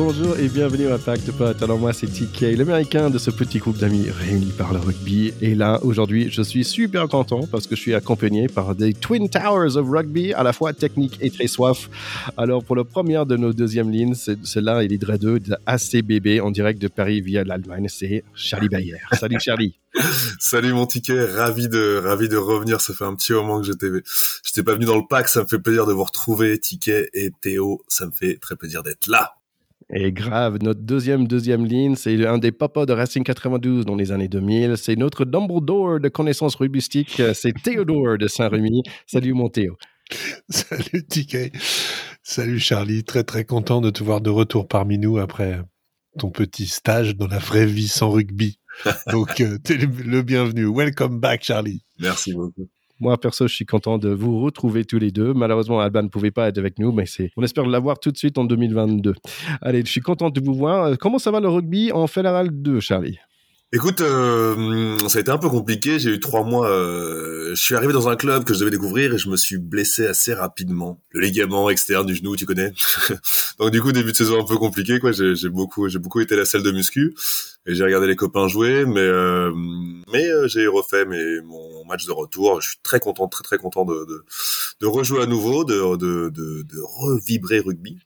Bonjour et bienvenue à Pack de Potes. Alors moi c'est TK, l'américain de ce petit groupe d'amis réunis par le rugby. Et là aujourd'hui je suis super content parce que je suis accompagné par des Twin Towers of Rugby, à la fois technique et très soif. Alors pour le premier de nos deuxièmes lignes, c'est là il est deux de ACBB en direct de Paris via l'Allemagne, c'est Charlie Bayer. Salut Charlie. Salut mon ticket, ravi de ravi de revenir. Ça fait un petit moment que j'étais j'étais pas venu dans le pack. Ça me fait plaisir de vous retrouver, Ticket et Théo. Ça me fait très plaisir d'être là. Et grave, notre deuxième, deuxième ligne, c'est un des papas de Racing 92 dans les années 2000. C'est notre Dumbledore de connaissances rubistiques. C'est Théodore de Saint-Rémy. Salut mon Théo. Salut TK. Salut Charlie. Très très content de te voir de retour parmi nous après ton petit stage dans la vraie vie sans rugby. Donc, euh, t'es le bienvenu. Welcome back, Charlie. Merci beaucoup. Moi, perso, je suis content de vous retrouver tous les deux. Malheureusement, Alban ne pouvait pas être avec nous, mais c'est, on espère l'avoir tout de suite en 2022. Allez, je suis content de vous voir. Euh, comment ça va le rugby en Fédéral 2, Charlie? Écoute, euh, ça a été un peu compliqué. J'ai eu trois mois. Euh, je suis arrivé dans un club que je devais découvrir et je me suis blessé assez rapidement. Le ligament externe du genou, tu connais. Donc du coup, début de saison un peu compliqué. Quoi, j'ai beaucoup, j'ai beaucoup été à la salle de muscu et j'ai regardé les copains jouer, mais euh, mais euh, j'ai refait mes, mon match de retour. Je suis très content, très très content de de, de rejouer à nouveau, de de de, de revibrer rugby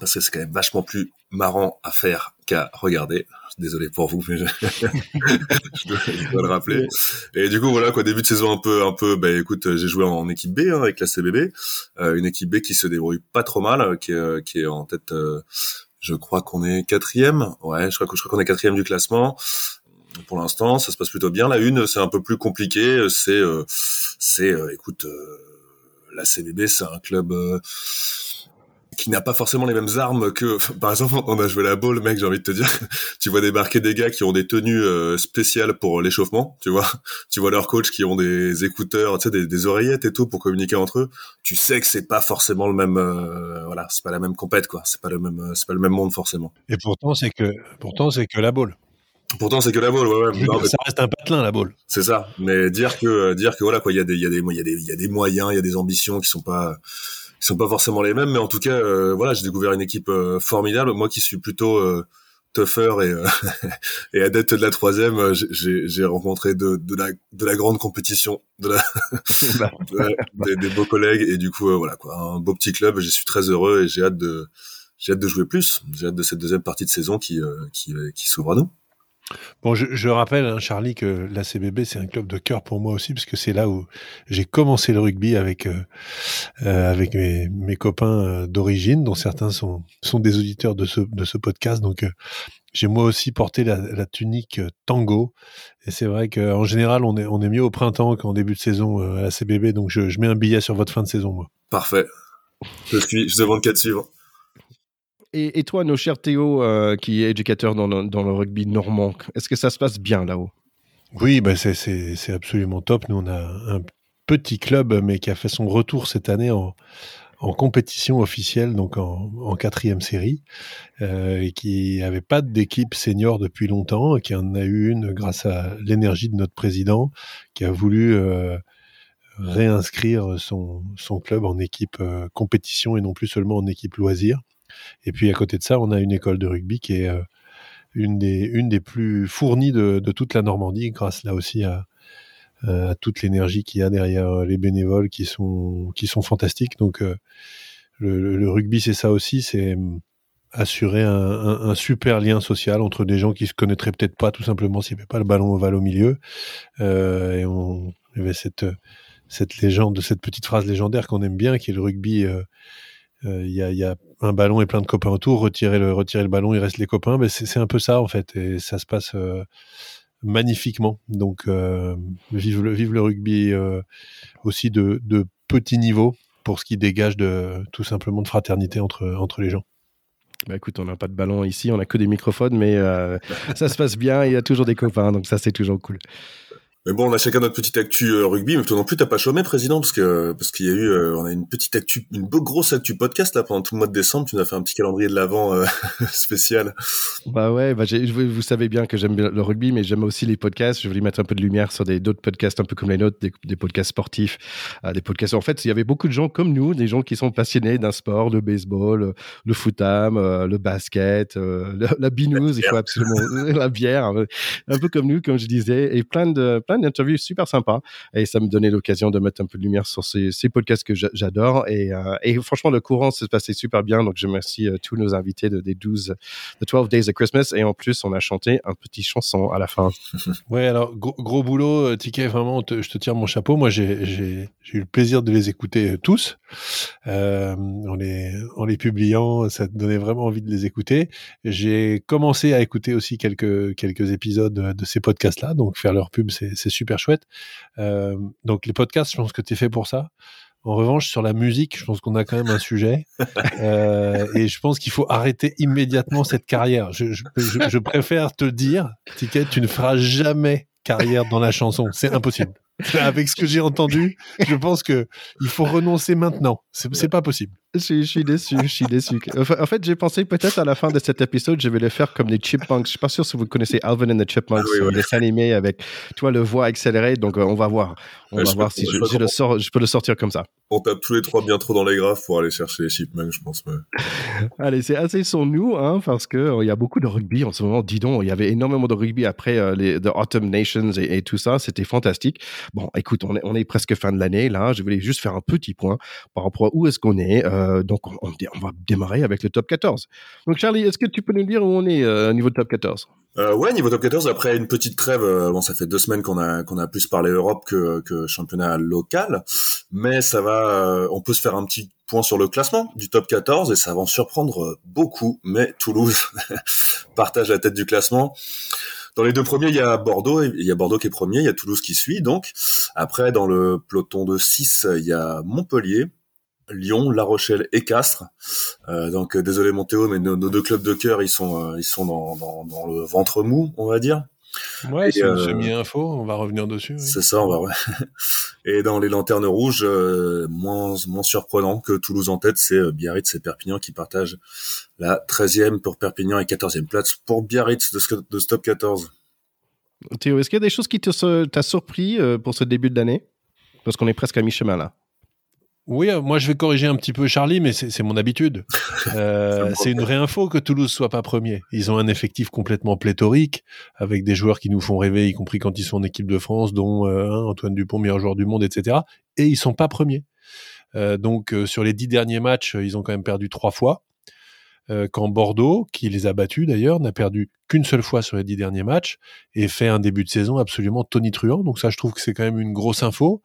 parce que c'est quand même vachement plus marrant à faire qu'à regarder. Désolé pour vous, mais je, dois, le rappeler. Et du coup, voilà quoi, début de saison un peu, un peu. Bah écoute, j'ai joué en équipe B hein, avec la CBB, euh, une équipe B qui se débrouille pas trop mal, qui est, qui est en tête. Euh, je crois qu'on est quatrième. Ouais, je crois je crois qu'on est quatrième du classement. Pour l'instant, ça se passe plutôt bien. La une, c'est un peu plus compliqué. C'est, euh, c'est, écoute, la CBB, c'est un club qui n'a pas forcément les mêmes armes que, par exemple, on a joué la balle, mec, j'ai envie de te dire, tu vois débarquer des gars qui ont des tenues euh, spéciales pour l'échauffement, tu vois, tu vois leurs coachs qui ont des écouteurs, tu sais, des, oreillettes et tout pour communiquer entre eux. Tu sais que c'est pas forcément le même, euh, voilà, c'est pas la même compète, quoi. C'est pas le même, euh, c'est pas le même monde forcément. Et pourtant, c'est que, pourtant, c'est que la balle. Pourtant, c'est que la balle, ouais, ouais. ça reste un patelin, la balle. C'est ça. Mais dire que, dire que voilà, quoi, il y a des, il y a des, il y a des, il y a des moyens, il y a des ambitions qui sont pas, ils sont pas forcément les mêmes, mais en tout cas, euh, voilà, j'ai découvert une équipe euh, formidable. Moi qui suis plutôt euh, tougher et, euh, et adepte de la troisième, j'ai rencontré de, de, la, de la grande compétition, de la, des, des, beaux collègues et du coup, voilà quoi, un beau petit club. Je suis très heureux et j'ai hâte de j'ai hâte de jouer plus. J'ai hâte de cette deuxième partie de saison qui qui, qui s'ouvre à nous. Bon, je, rappelle, hein, Charlie, que la CBB, c'est un club de cœur pour moi aussi, parce que c'est là où j'ai commencé le rugby avec euh, euh, avec mes, copains euh, d'origine, dont certains sont sont des auditeurs de ce de ce podcast. Donc, j'ai moi aussi porté la, la tunique tango, et c'est vrai qu'en général, on est on est mieux au printemps qu'en début de saison à la CBB. Donc, je, mets un billet sur votre fin de saison, moi. Parfait. Je suis, je demande qu'à suivre. Et, toi, nos chers Théo, euh, qui est éducateur dans le, rugby normand, est-ce que ça se passe bien là-haut? Oui, bah c'est absolument top. Nous, on a un petit club, mais qui a fait son retour cette année en, compétition officielle, donc en, quatrième série, euh, et qui n'avait pas d'équipe senior depuis longtemps, et qui en a eu une grâce à l'énergie de notre président, qui a voulu euh, réinscrire son, son, club en équipe compétition et non plus seulement en équipe loisir. Et puis à côté de ça, on a une école de rugby qui est euh, une, des, une des plus fournies de, toute la Normandie, grâce là aussi à, euh, toute l'énergie qu'il y a derrière euh, les bénévoles qui sont, qui sont fantastiques. Donc le, rugby, c'est ça aussi, c'est assurer un, super lien social entre des gens qui se connaîtraient peut-être pas tout simplement s'il n'y avait pas le ballon ovale au milieu. et on avait cette, cette légende, cette petite phrase légendaire qu'on aime bien, qui est le rugby euh, il y, a, un ballon et plein de copains autour, retirer le, le ballon, il reste les copains. Mais c'est un peu ça en fait, et ça se passe euh, magnifiquement. Donc euh, vive le, rugby aussi de, de petit niveau pour ce qui dégage de tout simplement de fraternité entre, entre les gens. Bah écoute, on n'a pas de ballon ici, on n'a que des microphones, mais ça se passe bien, il y a toujours des copains, donc ça c'est toujours cool. Mais bon, on a chacun notre petite actu euh, rugby, mais toi non plus, t'as pas chômé, président, parce que parce qu'il y a eu, euh, on a une petite actu, une grosse actu podcast là pendant tout le mois de décembre. Tu nous as fait un petit calendrier de l'avant euh, spécial. Bah ouais, bah vous savez bien que j'aime le rugby, mais j'aime aussi les podcasts. Je voulais mettre un peu de lumière sur des d'autres podcasts un peu comme les nôtres, des, podcasts sportifs, des podcasts. En fait, il y avait beaucoup de gens comme nous, des gens qui sont passionnés d'un sport, le baseball, le footam, le basket, la binouze, il faut absolument la bière, un peu comme nous, comme je disais, et plein de plein d'interviews super sympas. Et ça me donnait l'occasion de mettre un peu de lumière sur ces, podcasts que j'adore. Euh, et, franchement, le courant s'est passé super bien. Donc, je remercie euh, tous nos invités de, des 12, The 12 Days of Christmas. Et en plus, on a chanté un petit chanson à la fin. ouais, alors, gros, boulot, euh, Ticket, vraiment, je te tire mon chapeau. Moi, j'ai eu le plaisir de les écouter tous. en, les, en les publiant, ça donnait vraiment envie de les écouter. J'ai commencé à écouter aussi quelques, quelques épisodes de ces podcasts-là. Donc, faire leur pub, c'est super chouette. Euh, donc les podcasts, je pense que tu es fait pour ça. En revanche, sur la musique, je pense qu'on a quand même un sujet. Euh, et je pense qu'il faut arrêter immédiatement cette carrière. Je, je, je préfère te dire, Ticket, tu ne feras jamais carrière dans la chanson. C'est impossible. Avec ce que j'ai entendu, je pense que il faut renoncer maintenant. C'est pas possible. Je, suis déçu, je suis déçu. En fait, j'ai pensé peut-être à la fin de cet épisode, je vais le faire comme les Chipmunks. Je suis pas sûr si vous connaissez Alvin and the Chipmunks, ah oui, dessin animé avec, toi le voix accéléré. Donc, euh, on va voir. On va voir si je, le sors, je peux le sortir comme ça. On tape tous les trois bien trop dans les graphes pour aller chercher les Chipmunks, je pense. Allez, c'est assez sur nous, hein, parce que euh, y a beaucoup de rugby en ce moment. Dis donc, il y avait énormément de rugby après euh, les The Autumn Nations et, tout ça. C'était fantastique. Bon, écoute, on est, on est presque fin de l'année là. Je voulais juste faire un petit point par rapport à où est-ce qu'on est. Euh, donc, on, va démarrer avec le top 14. Donc, Charlie, est-ce que tu peux nous dire où on est euh, au niveau de top 14 euh, ouais, niveau top 14, après une petite trêve, euh, bon, ça fait deux semaines qu'on a a plus parlé Europe que, championnat local, mais ça va, euh, on peut se faire un petit point sur le classement du top 14 et ça va en surprendre beaucoup, mais Toulouse partage la tête du classement. Dans les deux premiers, il y a Bordeaux, il y a Bordeaux qui est premier, il y a Toulouse qui suit, donc après dans le peloton de 6, il y a Montpellier, Lyon, La Rochelle et Castres. Euh, donc euh, désolé Montéo, mais nos, deux clubs de cœur, ils sont euh, ils sont dans, dans, le ventre mou, on va dire. Ouais, c'est une semi-info, on va revenir dessus. C'est ça, on va. Ouais. et dans les lanternes rouges, moins moins surprenant que Toulouse en tête, c'est Biarritz et Perpignan qui partagent la 13e pour Perpignan et 14e place pour Biarritz de, de Stop 14. Théo, est-ce qu'il y a des choses qui t'a surpris pour ce début d'année? Parce qu'on est presque à mi-chemin là. Oui, euh, moi je vais corriger un petit peu Charlie, mais c'est mon habitude. Euh, c'est une vraie info que Toulouse soit pas premier. Ils ont un effectif complètement pléthorique, avec des joueurs qui nous font rêver, y compris quand ils sont en équipe de France, dont euh, Antoine Dupont, meilleur joueur du monde, etc. Et ils sont pas premiers. donc sur les dix derniers matchs, ils ont quand même perdu trois fois. quand Bordeaux, qui les a battus d'ailleurs, n'a perdu qu'une seule fois sur les dix derniers matchs et fait un début de saison absolument tonitruant. Donc ça, je trouve que c'est quand même une grosse info.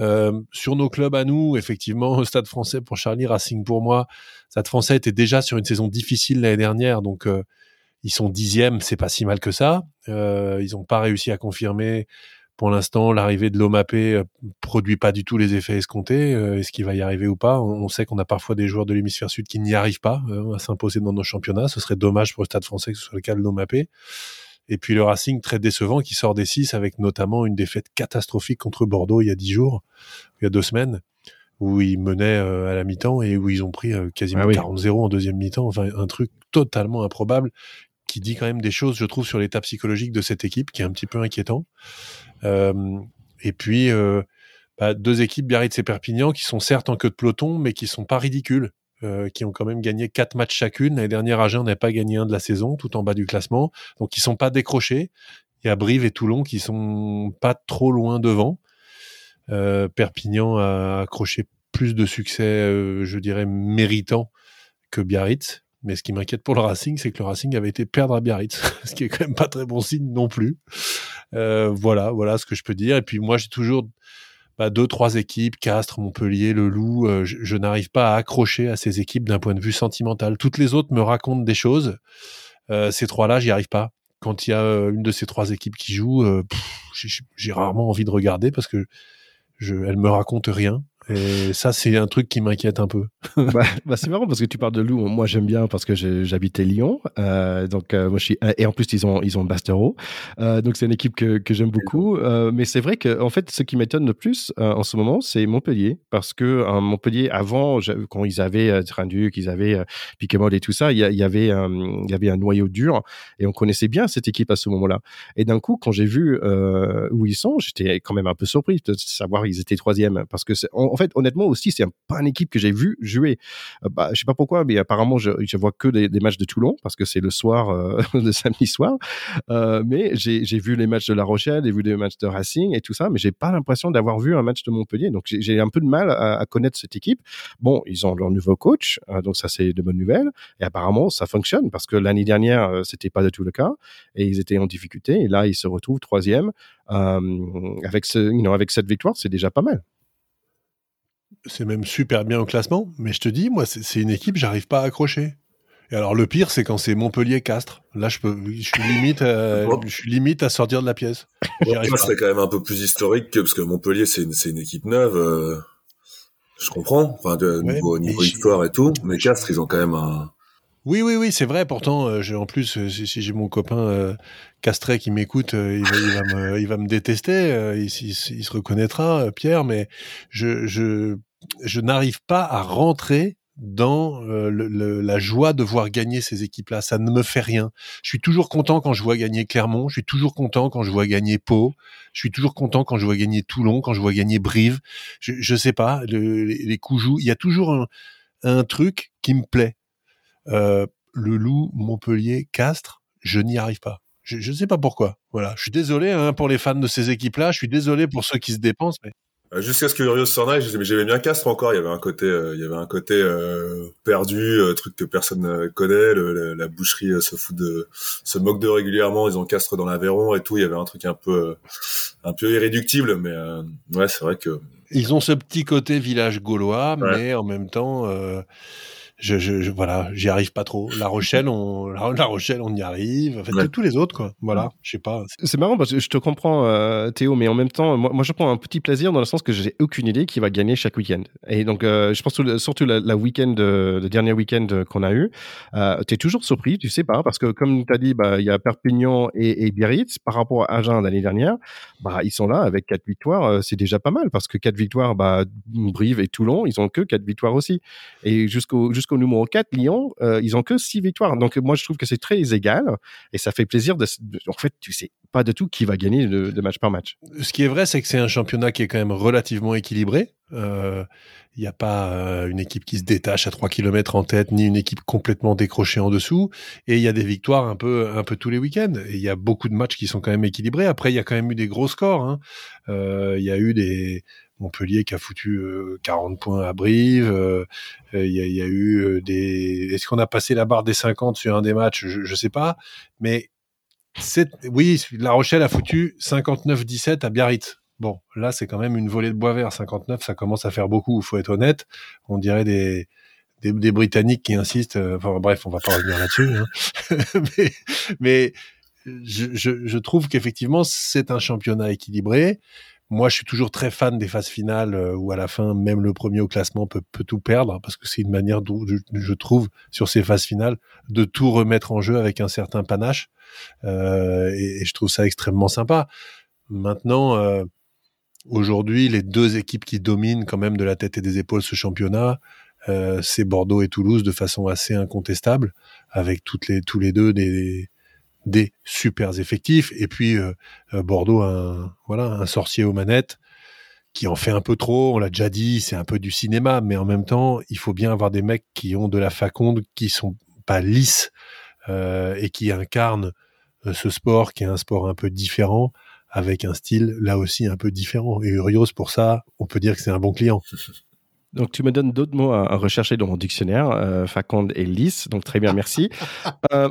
Euh, sur nos clubs à nous, effectivement, Stade français pour Charlie, Racing pour moi. Stade français était déjà sur une saison difficile l'année dernière, donc euh, ils sont dixièmes, c'est pas si mal que ça. Euh, ils n'ont pas réussi à confirmer pour l'instant l'arrivée de l'OMAP produit pas du tout les effets escomptés. Est-ce qu'il va y arriver ou pas? On, sait qu'on a parfois des joueurs de l'hémisphère sud qui n'y arrivent pas à s'imposer dans nos championnats. Ce serait dommage pour le Stade français que ce soit le cas de l'OMAP. Et puis le Racing très décevant qui sort des 6 avec notamment une défaite catastrophique contre Bordeaux il y a 10 jours, il y a deux semaines, où ils menaient euh, à la mi-temps et où ils ont pris euh, quasiment 40-0 ah en deuxième mi-temps. Enfin, un truc totalement improbable qui dit quand même des choses, je trouve, sur l'état psychologique de cette équipe qui est un petit peu inquiétant. Euh, et puis, bah, deux équipes, Biarritz et Perpignan, qui sont certes en queue de peloton, mais qui sont pas ridicules. Euh, qui ont quand même gagné quatre matchs chacune. L'année dernière, Agen n'a pas gagné un de la saison, tout en bas du classement. Donc, ils sont pas décrochés. Il y a Brive et Toulon qui sont pas trop loin devant. Euh, Perpignan a accroché plus de succès, euh, je dirais, méritant que Biarritz. Mais ce qui m'inquiète pour le Racing, c'est que le Racing avait été perdre à Biarritz, ce qui est quand même pas très bon signe non plus. voilà, voilà ce que je peux dire. Et puis moi, j'ai toujours bah, deux, trois équipes, Castres, Montpellier, Le Loup, euh, je, n'arrive pas à accrocher à ces équipes d'un point de vue sentimental. Toutes les autres me racontent des choses. Euh, ces trois-là, j'y arrive pas. Quand il y a euh, une de ces trois équipes qui joue, j'ai rarement envie de regarder parce que je, elle me raconte rien. Et ça, c'est un truc qui m'inquiète un peu. bah, bah c'est marrant parce que tu parles de Lou. Moi, j'aime bien parce que j'habitais Lyon. Euh, donc, euh, moi, je suis, et en plus, ils ont, ils ont Bastero. Euh, donc, c'est une équipe que, que j'aime beaucoup. Euh, mais c'est vrai que, en fait, ce qui m'étonne le plus euh, en ce moment, c'est Montpellier. Parce que Montpellier, avant, quand ils avaient euh, Trinduc, ils avaient euh, et tout ça, il y, y, avait, il y avait un noyau dur et on connaissait bien cette équipe à ce moment-là. Et d'un coup, quand j'ai vu où ils sont, j'étais quand même un peu surpris de savoir qu'ils étaient troisième. Parce que, en, en fait, honnêtement aussi, c'est pas une équipe que j'ai vu jouer. Euh, bah, je sais pas pourquoi, mais apparemment, je, je vois que des, matchs de Toulon parce que c'est le soir, euh, le samedi soir. Euh, mais j'ai vu les matchs de La Rochelle, j'ai vu des matchs de Racing et tout ça, mais j'ai pas l'impression d'avoir vu un match de Montpellier. Donc j'ai un peu de mal à, connaître cette équipe. Bon, ils ont leur nouveau coach, donc ça c'est de bonnes nouvelles. Et apparemment, ça fonctionne parce que l'année dernière, c'était pas du tout le cas et ils étaient en difficulté. Et là, ils se retrouvent troisième avec cette victoire, c'est déjà pas mal c'est même super bien au classement, mais je te dis, moi, c'est une équipe, j'arrive pas à accrocher. Et alors le pire, c'est quand c'est Montpellier-Castres. Là, je peux, je suis limite, à, je suis limite à sortir de la pièce. c'est quand même un peu plus historique que parce que Montpellier, c'est une, une, équipe neuve. Euh, je comprends, enfin, de, ouais, niveau, niveau histoire et tout. Mais Castres, ils ont quand même un. Oui, oui, oui, c'est vrai. Pourtant, euh, en plus, euh, si, si j'ai mon copain euh, Castret qui m'écoute, euh, il, va, il, il va me détester. Il, il, il, se reconnaîtra, Pierre. Mais je, je, je n'arrive pas à rentrer dans euh, le, le, la joie de voir gagner ces équipes-là. Ça ne me fait rien. Je suis toujours content quand je vois gagner Clermont. Je suis toujours content quand je vois gagner Pau. Je suis toujours content quand je vois gagner Toulon, quand je vois gagner Brive. Je, je sais pas, le, les, les coups. Il y a toujours un, un truc qui me plaît. Euh, le Loup, Montpellier, Castres, je n'y arrive pas. Je ne sais pas pourquoi. Voilà. Je suis désolé hein, pour les fans de ces équipes-là. Je suis désolé pour ceux qui se dépensent, mais Jusqu'à ce que Urios s'en aille, j'aimais bien Castres encore. Il y avait un côté, euh, il y avait un côté euh, perdu, euh, truc que personne connaît. Le, la, la, boucherie se fout de, se moque de régulièrement. Ils ont Castres dans l'Aveyron et tout. Il y avait un truc un peu, un peu irréductible. Mais ouais, c'est vrai que ils ont ce petit côté village gaulois, ouais. mais en même temps je, je, je, voilà, j'y arrive pas trop. La Rochelle, on, la, Rochelle, on y arrive. En fait, ouais. tous les autres, quoi. Voilà, je sais pas. C'est marrant parce que je te comprends, euh, Théo, mais en même temps, moi, moi, je prends un petit plaisir dans le sens que j'ai aucune idée qui va gagner chaque week-end. Et donc, euh, je pense surtout la, la week-end, le dernier week-end qu'on a eu, euh, tu es toujours surpris, tu sais pas, parce que comme tu as dit, bah, il y a Perpignan et, et Biarritz par rapport à Agen l'année dernière, bah, ils sont là avec quatre victoires, euh, c'est déjà pas mal parce que quatre victoires, bah, Brive et Toulon, ils ont que quatre victoires aussi. Et jusqu'au jusqu'au numéro 4, Lyon, euh, ils ont que 6 victoires. Donc moi, je trouve que c'est très égal et ça fait plaisir. En fait, tu sais pas de tout qui va gagner de, match par match. Ce qui est vrai, c'est que c'est un championnat qui est quand même relativement équilibré. Il euh, n'y a pas euh, une équipe qui se détache à 3 km en tête, ni une équipe complètement décrochée en dessous. Et il y a des victoires un peu, un peu tous les week-ends. Et il y a beaucoup de matchs qui sont quand même équilibrés. Après, il y a quand même eu des gros scores. Il hein. y a eu des Montpellier qui a foutu euh, 40 points à Brive. Il euh, y, a, y, a, eu des. Est-ce qu'on a passé la barre des 50 sur un des matchs? Je ne sais pas. Mais oui, La Rochelle a foutu 59-17 à Biarritz. Bon, là, c'est quand même une volée de bois vert. 59, ça commence à faire beaucoup, il faut être honnête. On dirait des, des, Britanniques qui insistent. Euh, enfin, bref, on va pas revenir là-dessus. Hein. mais, je, je trouve qu'effectivement, c'est un championnat équilibré. Moi, je suis toujours très fan des phases finales euh, où à la fin, même le premier au classement peut, tout perdre, parce que c'est une manière, je, je, trouve, sur ces phases finales, de tout remettre en jeu avec un certain panache. Euh, et, je trouve ça extrêmement sympa. Maintenant, euh, aujourd'hui, les deux équipes qui dominent quand même de la tête et des épaules ce championnat, c'est Bordeaux et Toulouse de façon assez incontestable, avec toutes les, tous les deux des, des super effectifs. Et puis euh, Bordeaux, un, voilà, un sorcier aux manettes qui en fait un peu trop. On l'a déjà dit, c'est un peu du cinéma, mais en même temps, il faut bien avoir des mecs qui ont de la faconde, qui sont pas lisses euh, et qui incarnent euh, ce sport, qui est un sport un peu différent, avec un style là aussi un peu différent. Et Urios, pour ça, on peut dire que c'est un bon client. Donc, tu me donnes d'autres mots à, à, rechercher dans mon dictionnaire, euh, faconde et lisse. Donc, très bien, merci. euh,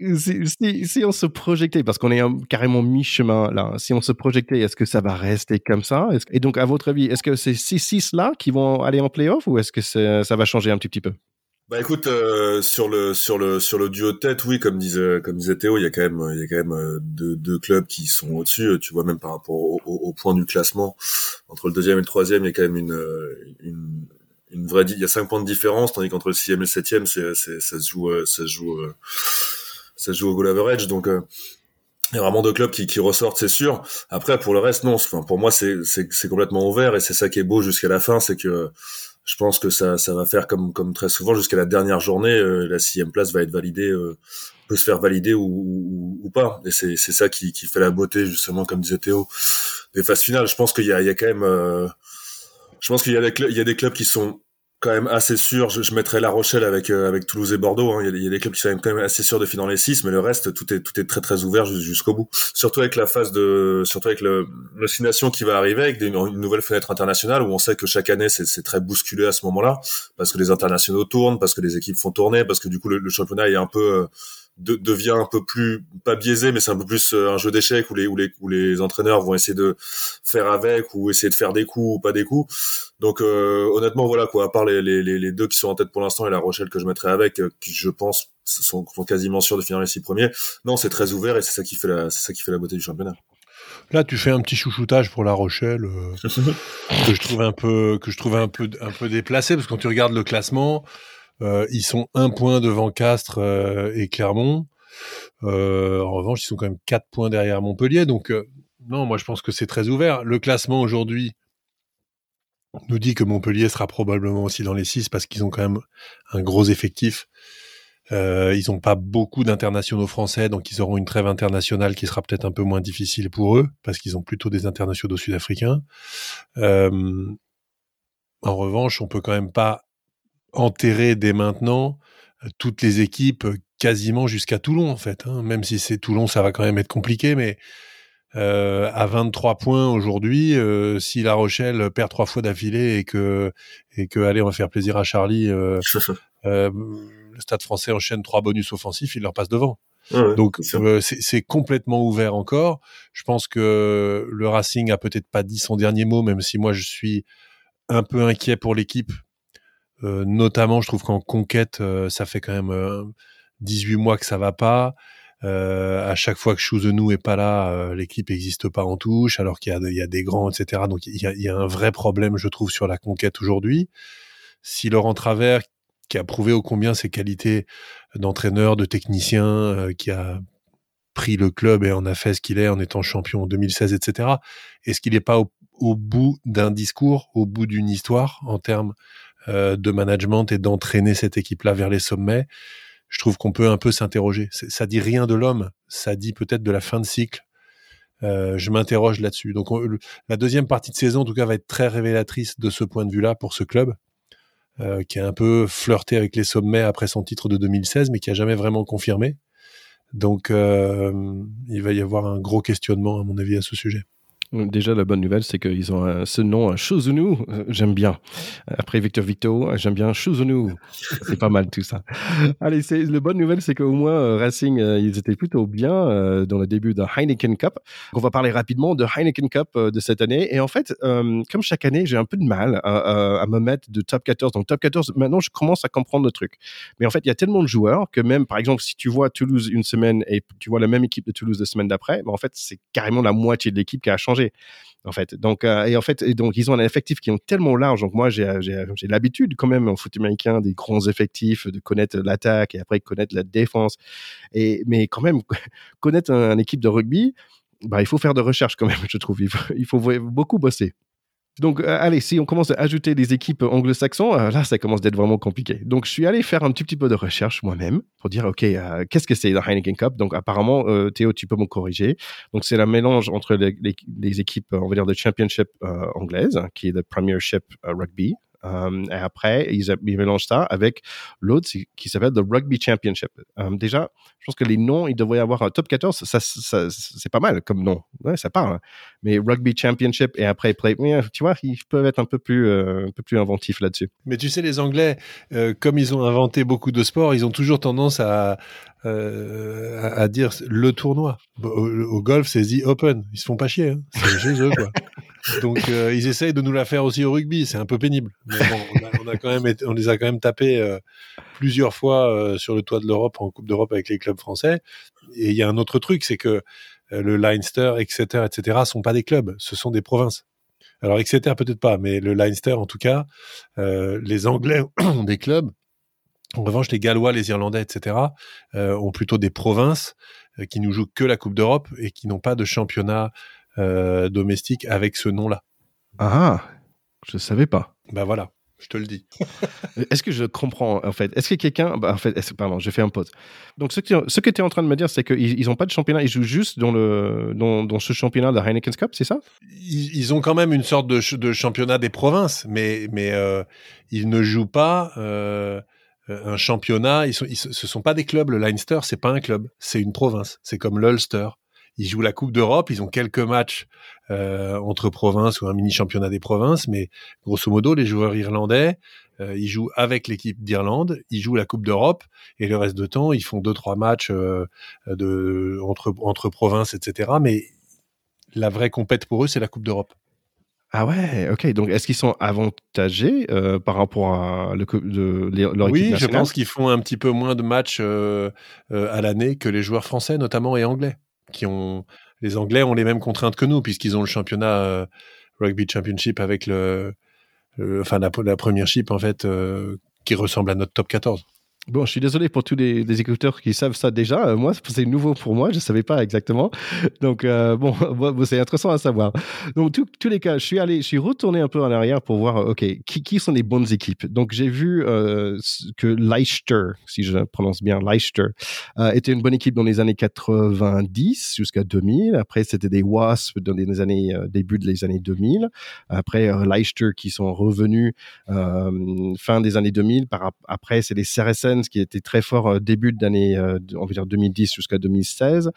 si, si, si, on se projetait, parce qu'on est un, carrément mi-chemin là, si on se projetait, est-ce que ça va rester comme ça? Et donc, à votre avis, est-ce que c'est ces six là qui vont aller en playoff ou est-ce que ça va changer un petit, petit peu? Bah écoute, euh, sur le sur le sur le duo de tête, oui, comme disait comme disait Théo, il y a quand même il y a quand même deux, deux clubs qui sont au-dessus. Tu vois même par rapport au, au, au point du classement, entre le deuxième et le troisième, il y a quand même une, une, une vraie, il y a cinq points de différence, tandis qu'entre le sixième et le septième, c'est, ça se joue, ça se joue, ça se joue au goal average. Donc, il y a vraiment deux clubs qui, qui ressortent, c'est sûr. Après, pour le reste, non. Enfin, pour moi, c'est complètement ouvert et c'est ça qui est beau jusqu'à la fin, c'est que je pense que ça, ça va faire comme, comme très souvent jusqu'à la dernière journée, euh, la sixième place va être validée, euh, peut se faire valider ou, pas. Et c'est, ça qui, fait la beauté, justement, comme disait Théo, des phases finales. Je pense qu'il y a, il y a quand même, euh, je pense qu'il y a des clubs qui sont quand même assez sûr. Je, je mettrais La Rochelle avec euh, avec Toulouse et Bordeaux. Hein. Il, y a, il, y a, des clubs qui sont quand même assez sûrs de finir les six, mais le reste, tout est tout est très très ouvert jusqu'au bout. Surtout avec la phase de, surtout avec le l'oscillation qui va arriver avec une nouvelle fenêtre internationale où on sait que chaque année c'est très bousculé à ce moment-là parce que les internationaux tournent, parce que les équipes font tourner, parce que du coup le, le championnat est un peu euh, de, devient un peu plus pas biaisé mais c'est un peu plus euh, un jeu d'échecs où les où les où les entraîneurs vont essayer de faire avec ou essayer de faire des coups ou pas des coups. Donc euh, honnêtement voilà quoi. À part les, les, les deux qui sont en tête pour l'instant et la Rochelle que je mettrai avec euh, qui je pense sont, sont quasiment sûrs de finir les six premiers. Non c'est très ouvert et c'est ça qui fait la c'est ça qui fait la beauté du championnat. Là, tu fais un petit chouchoutage pour La Rochelle euh, que je trouve un peu que je trouve un peu un peu déplacé parce que quand tu regardes le classement, ils sont un point devant Castres euh, et Clermont. Euh, en revanche, ils sont quand même quatre points derrière Montpellier. Donc, non, moi je pense que c'est très ouvert. Le classement aujourd'hui nous dit que Montpellier sera probablement aussi dans les six parce qu'ils ont quand même un gros effectif. Euh, ils n'ont pas beaucoup d'internationaux français, donc ils auront une trêve internationale qui sera peut-être un peu moins difficile pour eux, parce qu'ils ont plutôt des internationaux sud-africains. Euh, en revanche, on peut quand même pas enterrer dès maintenant euh, toutes les équipes euh, quasiment jusqu'à Toulon en fait. Hein. Même si c'est Toulon, ça va quand même être compliqué, mais euh, à 23 points aujourd'hui, euh, si La Rochelle perd trois fois d'affilée et que et que allez, on va faire plaisir à Charlie, euh, le Stade Français enchaîne trois bonus offensifs, il leur passe devant. Ouais, Donc c'est complètement ouvert encore. Je pense que le Racing a peut-être pas dit son dernier mot, même si moi je suis un peu inquiet pour l'équipe notamment, je trouve qu'en conquête, euh, ça fait quand même 18 euh, mois que ça va pas. à chaque fois que Chouzenou est pas là, l'équipe n'existe pas en touche, alors qu'il y, y, a des grands, etc. Donc il y a, y a, un vrai problème, je trouve, sur la conquête aujourd'hui. Si Laurent Travers, qui a prouvé au combien ses qualités d'entraîneur, de technicien, qui a pris le club et en a fait ce qu'il est en étant champion en 2016, etc. Est-ce qu'il n'est pas au, au bout d'un discours, au bout d'une histoire en termes euh, de management et d'entraîner cette équipe-là vers les sommets, je trouve qu'on peut un peu s'interroger. Ça dit rien de l'homme, ça dit peut-être de la fin de cycle. Euh, je m'interroge là-dessus. Donc la deuxième partie de saison, en tout cas, va être très révélatrice de ce point de vue-là pour ce club, euh, qui a un peu flirté avec les sommets après son titre de 2016, mais qui a jamais vraiment confirmé. Donc il va y avoir un gros questionnement, à mon avis, à ce sujet. Déjà, la bonne nouvelle, c'est qu'ils ont ce nom, Shuzunu, euh, j'aime bien. Après Victor Victo, j'aime bien Shuzunu. C'est pas mal tout ça. Allez, c'est, la bonne nouvelle, c'est qu'au moins euh, Racing, euh, ils étaient plutôt bien dans le début de Heineken Cup. On va parler rapidement de Heineken Cup de cette année. Et en fait, comme chaque année, j'ai un peu de mal à, me mettre de top 14. Donc top 14, maintenant, je commence à comprendre le truc. Mais en fait, il y a tellement de joueurs que même, par exemple, si tu vois Toulouse une semaine et tu vois la même équipe de Toulouse la semaine d'après, ben en fait, c'est carrément la moitié de l'équipe qui a changé en fait. Donc, euh, et en fait, et donc, ils ont un effectif qui est tellement large. Donc, moi, j'ai l'habitude, quand même, en foot américain, des grands effectifs, de connaître l'attaque et après connaître la défense. Et, mais quand même, connaître une un équipe de rugby, bah, il faut faire de recherche quand même, je trouve. il faut beaucoup bosser. Donc, euh, allez, si on commence à ajouter des équipes anglo-saxons, euh, là, ça commence d'être vraiment compliqué. Donc, je suis allé faire un petit, petit peu de recherche moi-même pour dire, OK, euh, qu'est-ce que c'est la Heineken Cup? Donc, apparemment, Théo, tu peux me corriger. Donc, c'est un mélange entre les, les, équipes, on va dire, de championship anglaise, qui est le Premiership Rugby, euh, et après, ils, ils, mélangent ça avec l'autre qui s'appelle the Rugby Championship. Euh, déjà, je pense que les noms, il devrait y avoir un top 14. Ça, ça, c'est pas mal comme nom. Ouais, ça parle. Hein. Mais Rugby Championship et après Play, tu vois, ils peuvent être un peu plus, euh, un peu plus inventifs là-dessus. Mais tu sais, les Anglais, comme ils ont inventé beaucoup de sports, ils ont toujours tendance à, à, dire le tournoi. Au, golf, c'est The Open. Ils se font pas chier. Hein. C'est chez eux, quoi. Donc euh, ils essayent de nous la faire aussi au rugby, c'est un peu pénible. Mais bon, on, les a quand même tapés euh, plusieurs fois euh, sur le toit de l'Europe en Coupe d'Europe avec les clubs français. Et il y a un autre truc, c'est que le Leinster, etc., etc., sont pas des clubs, ce sont des provinces. Alors Exeter peut-être pas, mais le Leinster en tout cas, les Anglais ont des clubs. En revanche, les Gallois, les Irlandais, etc., ont plutôt des provinces qui nous jouent que la Coupe d'Europe et qui n'ont pas de championnat domestique avec ce nom-là. Ah, je savais pas. Ben voilà. Je te le dis. Est-ce que je comprends, en fait Est-ce que quelqu'un. Bah, en fait, pardon, je fais un pause. Donc, ce que, ce que tu es en train de me dire, c'est qu'ils n'ont pas de championnat, ils jouent juste dans, le, dans, dans ce championnat de Heineken Cup, c'est ça? Ils, ont quand même une sorte de, de championnat des provinces, mais, mais euh, ils ne jouent pas. Euh, un championnat, ils sont, ce sont pas des clubs. Le Leinster, c'est pas un club, c'est une province. C'est comme l'Ulster. Ils jouent la Coupe d'Europe, ils ont quelques matchs euh, entre provinces ou un mini championnat des provinces, mais grosso modo, les joueurs irlandais, euh, ils jouent avec l'équipe d'Irlande, ils jouent la Coupe d'Europe, et le reste de temps, ils font deux trois matchs euh, de entre entre provinces, etc. Mais la vraie compète pour eux, c'est la Coupe d'Europe. Ah ouais, ok. Donc, est-ce qu'ils sont avantagés par rapport à le, de, leur Oui, je pense qu'ils font un petit peu moins de matchs à l'année que les joueurs français, notamment et anglais qui ont les Anglais ont les mêmes contraintes que nous puisqu'ils ont le championnat euh, rugby championship avec le, enfin la, première chip en fait euh, qui ressemble à notre top 14. Bon, je suis désolé pour tous les, écouteurs qui savent ça déjà. Euh, moi, c'est nouveau pour moi. Je ne savais pas exactement. Donc, euh, bon, c'est intéressant à savoir. Donc, tous les cas, je suis allé, je suis retourné un peu en arrière pour voir, OK, qui, sont les bonnes équipes. Donc, j'ai vu euh, que Leicester, si je prononce bien Leicester, était une bonne équipe dans les années 90 jusqu'à 2000. Après, c'était des Wasps dans les années, début des années 2000. Après, Leicester qui sont revenus fin des années 2000. Par, après, c'est les Qui était très fort euh, début d'année, euh, on va dire 2010 jusqu'à 2016,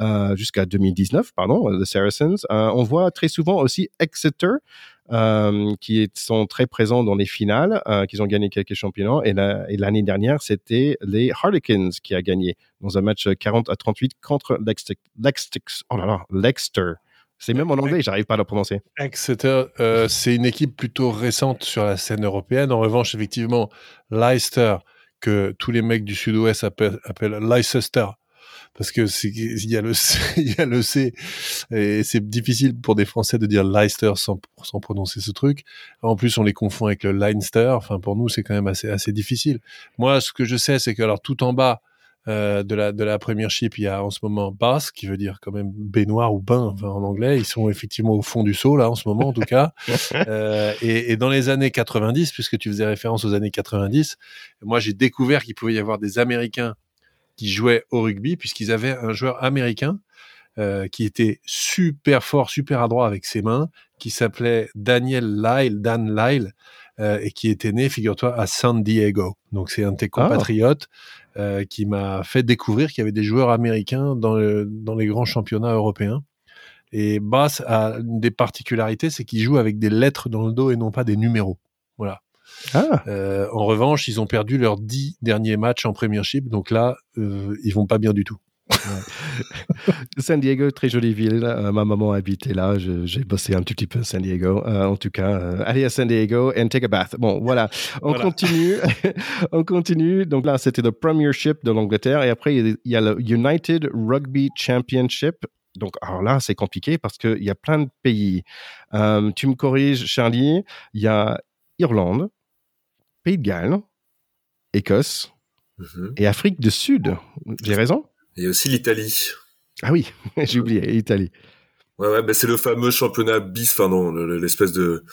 euh, jusqu'à 2019, pardon, the Saracens. on voit très souvent aussi Exeter, qui sont très présents dans les finales, qui ont gagné quelques championnats. Et, l'année dernière, c'était les Harlequins qui a gagné dans un match 40 à 38 contre Leicester. oh là là, Leicester. C'est même en anglais, j'arrive pas à le prononcer. Exeter, c'est une équipe plutôt récente sur la scène européenne. En revanche, effectivement, Leicester que tous les mecs du sud-ouest appellent, Leicester parce que il y a le C, et c'est difficile pour des Français de dire Leicester sans, sans prononcer ce truc. En plus, on les confond avec le Leinster. Enfin, pour nous, c'est quand même assez assez difficile. Moi, ce que je sais, c'est que alors tout en bas, euh, de la de la Premiership, il y a en ce moment Bass, qui veut dire quand même baignoire ou bain en anglais. Ils sont effectivement au fond du seau là en ce moment en tout cas. euh, et, et, dans les années 90, puisque tu faisais référence aux années 90, moi j'ai découvert qu'il pouvait y avoir des Américains qui jouaient au rugby puisqu'ils avaient un joueur américain euh, qui était super fort, super adroit avec ses mains, qui s'appelait Daniel Lyle, Dan Lyle, euh, et qui était né, figure-toi, à San Diego. Donc c'est un de tes ah. Euh, qui m'a fait découvrir qu'il y avait des joueurs américains dans, dans les grands championnats européens. Et Bass a une des particularités, c'est qu'il joue avec des lettres dans le dos et non pas des numéros. Voilà. Ah. Euh, en revanche, ils ont perdu leurs dix derniers matchs en Premiership, donc là, euh, ils vont pas bien du tout. San Diego, très jolie ville. Euh, ma maman habitait là. J'ai bossé un tout petit peu à San Diego. Euh, en tout cas, euh, allez à San Diego and take a bath. Bon, voilà. On continue. on continue. Donc là, c'était le Premiership de l'Angleterre. Et après, il y a le United Rugby Championship. Donc, alors là, c'est compliqué parce qu'il y a plein de pays. tu me corriges, Charlie. Il y a Irlande, Pays de Galles, Écosse mhm. et Afrique du Sud. J'ai raison? Il y a aussi l'Italie. Ah oui, j'ai oublié, l'Italie. Ouais, ouais, ben c'est le fameux championnat bis, enfin non, l'espèce de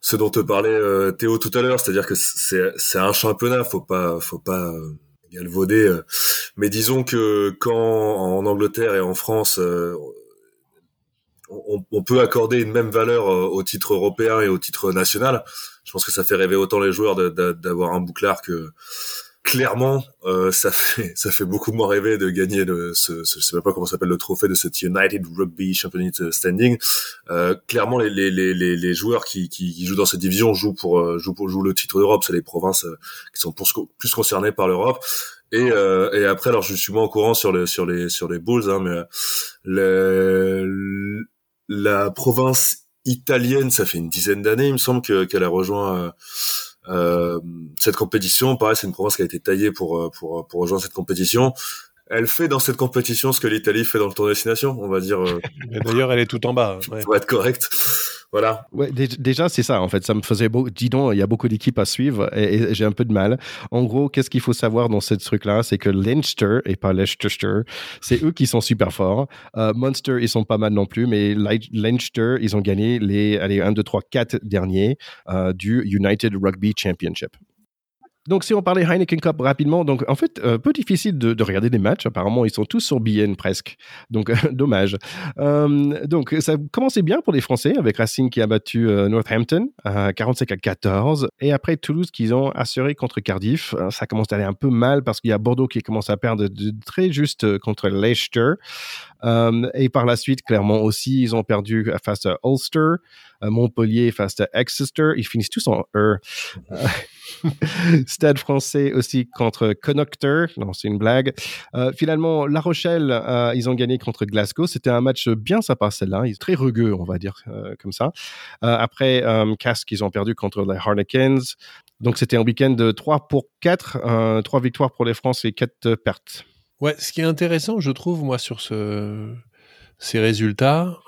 ce dont te parlait euh, Théo tout à l'heure, c'est-à-dire que c'est c'est un championnat, faut pas faut pas euh, galvauder. Euh. mais disons que quand en Angleterre et en France, on, on, peut accorder une même valeur au titre européen et au titre national. Je pense que ça fait rêver autant les joueurs d'avoir un bouclard que clairement, euh, ça fait ça fait beaucoup moins rêver de gagner le ce, ce je sais pas comment s'appelle le trophée de cette United Rugby Championship Standing. Euh, clairement, les, les, les, les joueurs qui, qui, jouent dans cette division jouent pour euh, jouent pour jouent le titre d'Europe. C'est les provinces euh, qui sont plus concernées par l'Europe. Et, euh, et après, alors je suis moins au courant sur les sur les sur les Bulls, hein, mais le, la province italienne, ça fait une dizaine d'années, il me semble qu'elle a rejoint euh, cette compétition, pareil, c'est une province qui a été taillée pour, euh, pour rejoindre cette compétition. Elle fait dans cette compétition ce que l'Italie fait dans le tour de destination, on va dire. Euh, D'ailleurs, elle est tout en bas. Ouais. Pour être correct. Voilà. Ouais, déjà, c'est ça, en fait. Ça me faisait beau. Dis donc, il y a beaucoup d'équipes à suivre et, j'ai un peu de mal. En gros, qu'est-ce qu'il faut savoir dans ce truc-là? C'est que Leinster, et pas Leicester, c'est eux qui sont super forts. Euh, Munster, ils sont pas mal non plus, mais Leinster, ils ont gagné les allez, 1, 2, 3, 4 derniers euh, du United Rugby Championship. Donc, si on parlait Heineken Cup rapidement, donc en fait, un peu difficile de, regarder des matchs. Apparemment, ils sont tous sur BN presque. Donc, dommage. Euh, donc, ça commençait bien pour les Français avec Racing qui a battu euh, Northampton à 45 à 14. Et après, Toulouse qui ont assuré contre Cardiff. Euh, ça commence à aller un peu mal parce qu'il y a Bordeaux qui commence à perdre de, très juste contre Leicester. Et par la suite, clairement aussi, ils ont perdu face à Ulster. Montpellier face à Exeter. Ils finissent tous en E. Stade français aussi contre Connector. Non, c'est une blague. Euh, finalement, La Rochelle, euh, ils ont gagné contre Glasgow. C'était un match bien sympa, celle-là. Ils sont très rugueux, on va dire, euh, comme ça. après, Casque, ils ont perdu contre les Harlequins. Donc, c'était un week-end de 3 pour 4. 3 victoires pour les Français et 4 pertes. Ouais, ce qui est intéressant, je trouve, moi, sur ce, ces résultats,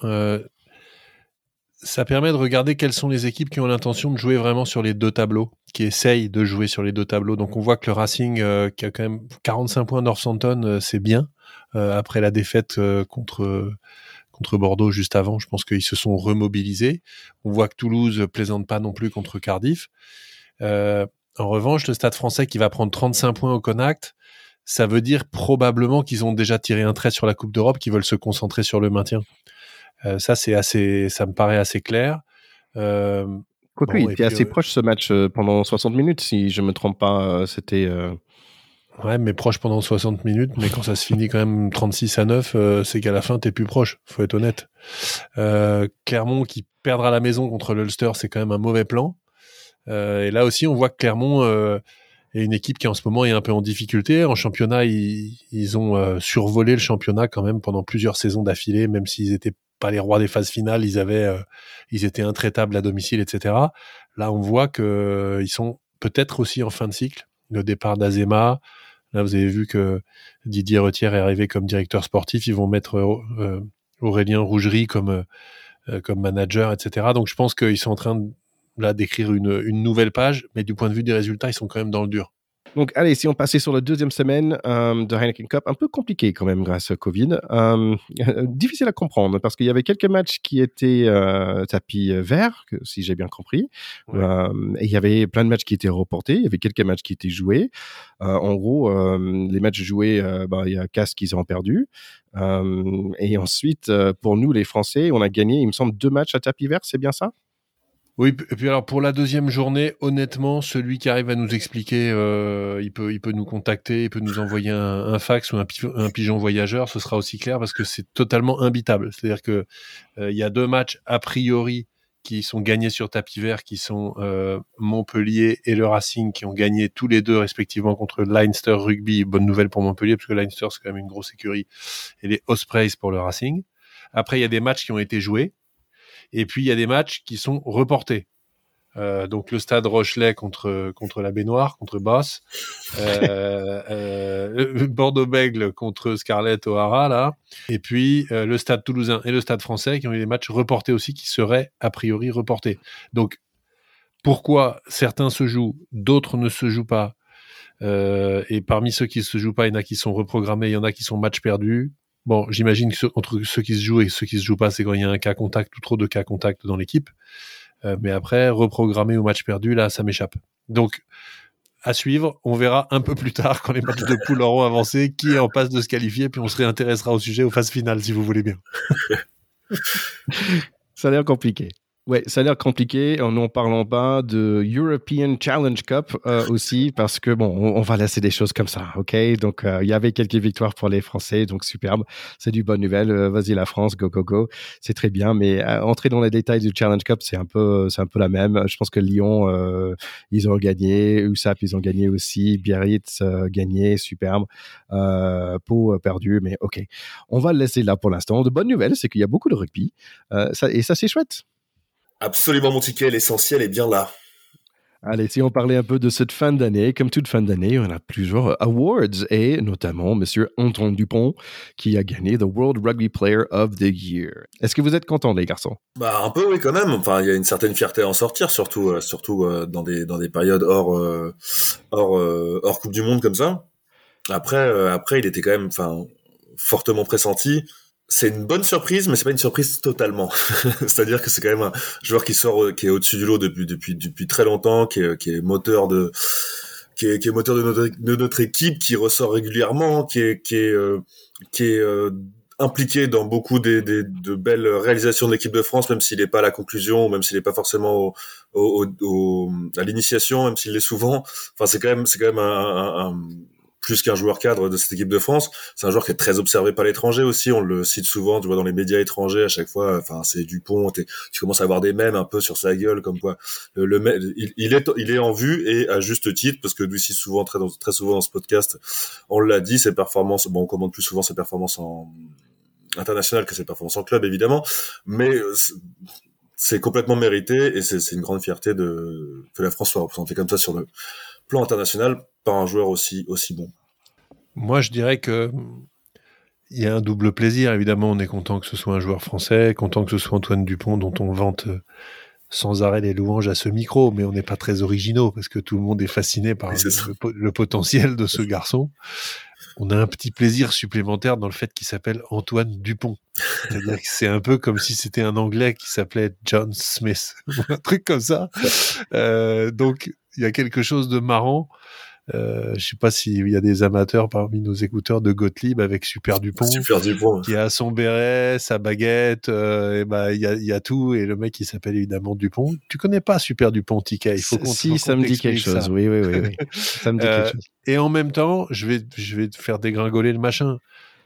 ça permet de regarder quelles sont les équipes qui ont l'intention de jouer vraiment sur les deux tableaux, qui essayent de jouer sur les deux tableaux. Donc on voit que le Racing, euh, qui a quand même 45 points Northampton, euh, c'est bien. Euh, après la défaite contre contre Bordeaux juste avant, je pense qu'ils se sont remobilisés. On voit que Toulouse plaisante pas non plus contre Cardiff. en revanche, le Stade Français qui va prendre 35 points au Connacht, ça veut dire probablement qu'ils ont déjà tiré un trait sur la Coupe d'Europe, qu'ils veulent se concentrer sur le maintien. Euh, ça, c'est assez, ça me paraît assez clair. Euh, Quoique, il était assez proche ce match euh, pendant 60 minutes, si je me trompe pas. C'était. Ouais, mais proche pendant 60 minutes, mais quand ça se finit quand même 36 à 9, c'est qu'à la fin, t'es plus proche, faut être honnête. Clermont qui perdra la maison contre l'Ulster, c'est quand même un mauvais plan. et là aussi, on voit que Clermont est une équipe qui en ce moment est un peu en difficulté. En championnat, ils, ils ont survolé le championnat quand même pendant plusieurs saisons d'affilée, même s'ils étaient pas les rois des phases finales, ils avaient, euh, ils étaient intraitables à domicile, etc. Là, on voit que euh, ils sont peut-être aussi en fin de cycle. Le départ d'Azema, là, vous avez vu que Didier Retière est arrivé comme directeur sportif. Ils vont mettre euh, Aurélien Rougerie comme comme manager, etc. Donc, je pense qu'ils sont en train de, là d'écrire une, une nouvelle page, mais du point de vue des résultats, ils sont quand même dans le dur. Donc, allez, si on passait sur la deuxième semaine euh, de Heineken Cup, un peu compliqué quand même grâce au Covid. Euh, difficile à comprendre parce qu'il y avait quelques matchs qui étaient euh, tapis vert, si j'ai bien compris. et il y avait plein de matchs qui étaient reportés. Il y avait quelques matchs qui étaient joués. en gros, les matchs joués, bah, il y a Casse qui ont perdu. et ensuite, pour nous, les Français, on a gagné, il me semble, deux matchs à tapis vert. C'est bien ça? Oui, et puis alors pour la deuxième journée, honnêtement, celui qui arrive à nous expliquer, euh, il peut, il peut nous contacter, il peut nous envoyer un, fax ou un, pigeon voyageur, ce sera aussi clair parce que c'est totalement imbitable. C'est-à-dire que euh, il y a deux matchs a priori qui sont gagnés sur tapis vert, qui sont euh, Montpellier et le Racing, qui ont gagné tous les deux respectivement contre Leinster Rugby. Bonne nouvelle pour Montpellier parce que Leinster c'est quand même une grosse écurie et les Ospreys pour le Racing. Après, il y a des matchs qui ont été joués. Et puis il y a des matchs qui sont reportés. Euh, donc le stade Rochelet contre contre la baignoire contre Boss, euh, euh, Bordeaux-Bègle contre Scarlett O'Hara là, et puis euh, le stade Toulousain et le stade Français qui ont eu des matchs reportés aussi qui seraient a priori reportés. Donc pourquoi certains se jouent, d'autres ne se jouent pas, et parmi ceux qui se jouent pas, il y en a qui sont reprogrammés, il y en a qui sont matchs perdus. Bon, j'imagine que entre ceux qui se jouent et ceux qui se jouent pas, c'est quand il y a un cas contact ou trop de cas contact dans l'équipe. Euh, mais après, reprogrammer au match perdu, là, ça m'échappe. Donc, à suivre. On verra un peu plus tard quand les matchs de poule auront avancé qui est en passe de se qualifier, puis on se réintéressera au sujet aux phases finales, si vous voulez bien. ça a l'air compliqué. Ouais, ça a l'air compliqué en n'en parlant pas de European Challenge Cup euh, aussi parce que bon, on, va laisser des choses comme ça, ok? Donc euh, il y avait quelques victoires pour les Français, donc superbe, c'est du bonne nouvelle. Euh, vas-y la France, go go go, c'est très bien. Mais entrer dans les détails du Challenge Cup, c'est un peu, c'est un peu la même. Je pense que Lyon, ils ont gagné, USAP ils ont gagné aussi, Biarritz gagné, superbe. Pau perdu, mais ok, on va le laisser là pour l'instant. De bonnes nouvelles, c'est qu'il y a beaucoup de rugby et ça c'est chouette. Absolument, mon ticket, l'essentiel est bien là. Allez, si on parlait un peu de cette fin d'année, comme toute fin d'année, on a plusieurs awards et notamment Monsieur Antoine Dupont qui a gagné the World Rugby Player of the Year. Est-ce que vous êtes contents, les garçons? Bah un peu, oui, quand même. Enfin, il y a une certaine fierté à en sortir, surtout, euh, surtout euh, dans des dans des périodes hors euh, hors hors Coupe du Monde comme ça. Après, après, il était quand même, enfin, fortement pressenti c'est une bonne surprise, mais c'est pas une surprise totalement. C'est-à-dire que c'est quand même un joueur qui sort, euh, qui est au-dessus du lot depuis depuis depuis très longtemps, qui est, qui est moteur de qui est, qui est moteur de notre, équipe, qui ressort régulièrement, qui est qui est euh, qui est euh, impliqué dans beaucoup des, des, de belles réalisations de l'équipe de France, même s'il n'est pas à la conclusion, même s'il n'est pas forcément au, au, à l'initiation, même s'il l'est souvent. Enfin, c'est quand même c'est quand même un, un plus qu'un joueur cadre de cette équipe de France. C'est un joueur qui est très observé par l'étranger aussi. On le cite souvent, tu vois, dans les médias étrangers à chaque fois. Enfin, c'est Dupont. Tu commences à avoir des mèmes un peu sur sa gueule, comme quoi le, il, est il est en vue et à juste titre parce que aussi souvent très très souvent dans ce podcast, on l'a dit, ses performances. Bon, on commande plus souvent ses performances en international que ses performances en club évidemment, mais c'est complètement mérité et c'est une grande fierté de que la France soit représentée comme ça sur le plan international par un joueur aussi, aussi bon Moi, je dirais que il y a un double plaisir. Évidemment, on est content que ce soit un joueur français, content que ce soit Antoine Dupont, dont on vante euh, sans arrêt les louanges à ce micro, mais on n'est pas très originaux parce que tout le monde est fasciné par le, potentiel de ce garçon. On a un petit plaisir supplémentaire dans le fait qu'il s'appelle Antoine Dupont. C'est un peu comme si c'était un Anglais qui s'appelait John Smith, un truc comme ça. Euh, donc, il y a quelque chose de marrant euh, je sais pas s'il y a des amateurs parmi nos écouteurs de Gottlieb avec Super Dupont, Super Dupont. qui a son béret, sa baguette, euh, et bah il y a, y a, tout et le mec il s'appelle évidemment Dupont. Tu connais pas Super Dupont, Tika Il faut qu'on si ça me dit quelque chose. Oui oui oui. ça me dit quelque euh, chose. Et en même temps, je vais je vais te faire dégringoler le machin.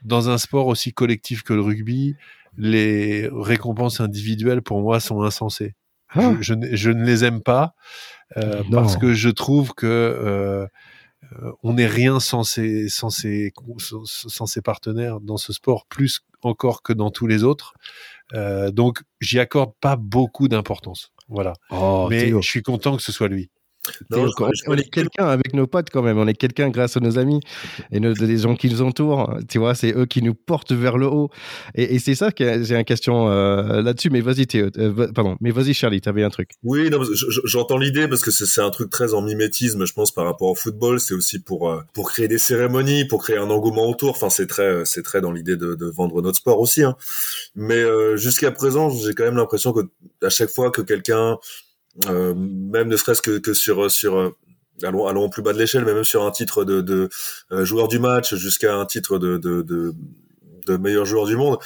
Dans un sport aussi collectif que le rugby, les récompenses individuelles pour moi sont insensées. Ah. Je, je, je, ne les aime pas. Euh, parce que je trouve que euh, euh, on n'est rien sans ses, sans, ses, sans ses partenaires dans ce sport, plus encore que dans tous les autres. Euh, donc, j'y accorde pas beaucoup d'importance. Voilà. Oh, Mais je suis content que ce soit lui on, est quelqu'un avec nos potes quand même. On est quelqu'un grâce à nos amis et nos, des gens qui nous entourent. Tu vois, c'est eux qui nous portent vers le haut. Et, c'est ça que j'ai une question euh, là-dessus. Mais vas-y, Théo. Euh, pardon. Mais vas-y, Charlie, t'avais un truc. Oui, j'entends l'idée parce que c'est un truc très en mimétisme, je pense, par rapport au football. C'est aussi pour euh, pour créer des cérémonies, pour créer un engouement autour. Enfin, c'est très c'est très dans l'idée de, de, vendre notre sport aussi. Hein. Mais jusqu'à présent, j'ai quand même l'impression que à chaque fois que quelqu'un euh, même ne serait-ce que, que sur sur euh, allons allons plus bas de l'échelle, mais même sur un titre de, de euh, joueur du match jusqu'à un titre de, de, de, de meilleur joueur du monde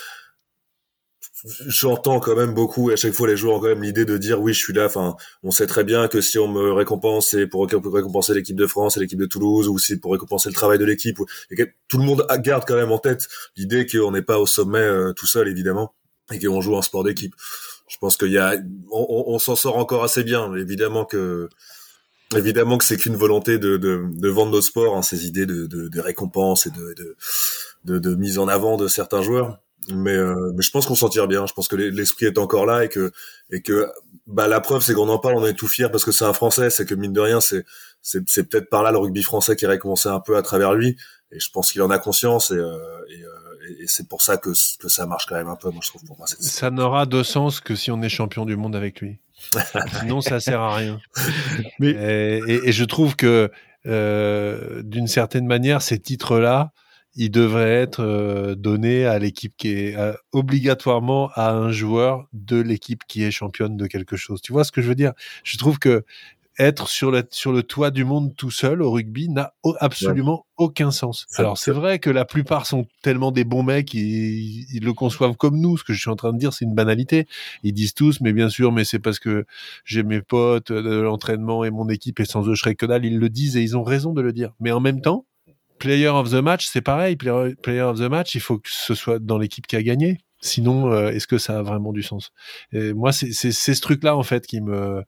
j'entends quand même beaucoup et à chaque fois les joueurs ont quand même l'idée de dire oui je suis là enfin on sait très bien que si on me récompense c'est pour récompenser l'équipe de France et l'équipe de Toulouse ou si pour récompenser le travail de l'équipe tout le monde garde quand même en tête l'idée qu'on n'est pas au sommet tout seul évidemment et qu'on joue un sport d'équipe je pense qu'il y a, on, s'en sort encore assez bien. Évidemment que, évidemment que c'est qu'une volonté de, de, de, vendre nos sports, hein, ces idées de, de, de récompenses et de, de, de, mise en avant de certains joueurs. Mais, euh, mais je pense qu'on s'en tire bien. Je pense que l'esprit est encore là et que, et que, bah, la preuve, c'est qu'on en parle, on est tout fier parce que c'est un Français. C'est que mine de rien, c'est, c'est, c'est peut-être par là le rugby français qui a commencé un peu à travers lui. Et je pense qu'il en a conscience et, euh, et euh, et, c'est pour ça que, que, ça marche quand même un peu, moi je trouve pour moi. Ça n'aura de sens que si on est champion du monde avec lui. Sinon, ça sert à rien. Mais... Et, et, je trouve que euh, d'une certaine manière, ces titres-là, ils devraient être euh, donnés à l'équipe qui est euh, obligatoirement à un joueur de l'équipe qui est championne de quelque chose. Tu vois ce que je veux dire? Je trouve que être sur, le sur le toit du monde tout seul au rugby n'a absolument aucun sens. Alors c'est vrai que la plupart sont tellement des bons mecs, ils, ils, le conçoivent comme nous. Ce que je suis en train de dire, c'est une banalité. Ils disent tous, mais bien sûr, mais c'est parce que j'ai mes potes de l'entraînement et mon équipe et sans eux je serais que dalle. Ils le disent et ils ont raison de le dire. Mais en même temps, player of the match, c'est pareil. Player, of the match, il faut que ce soit dans l'équipe qui a gagné. Sinon, euh, est-ce que ça a vraiment du sens? Et Moi, c'est ce truc-là en fait qui me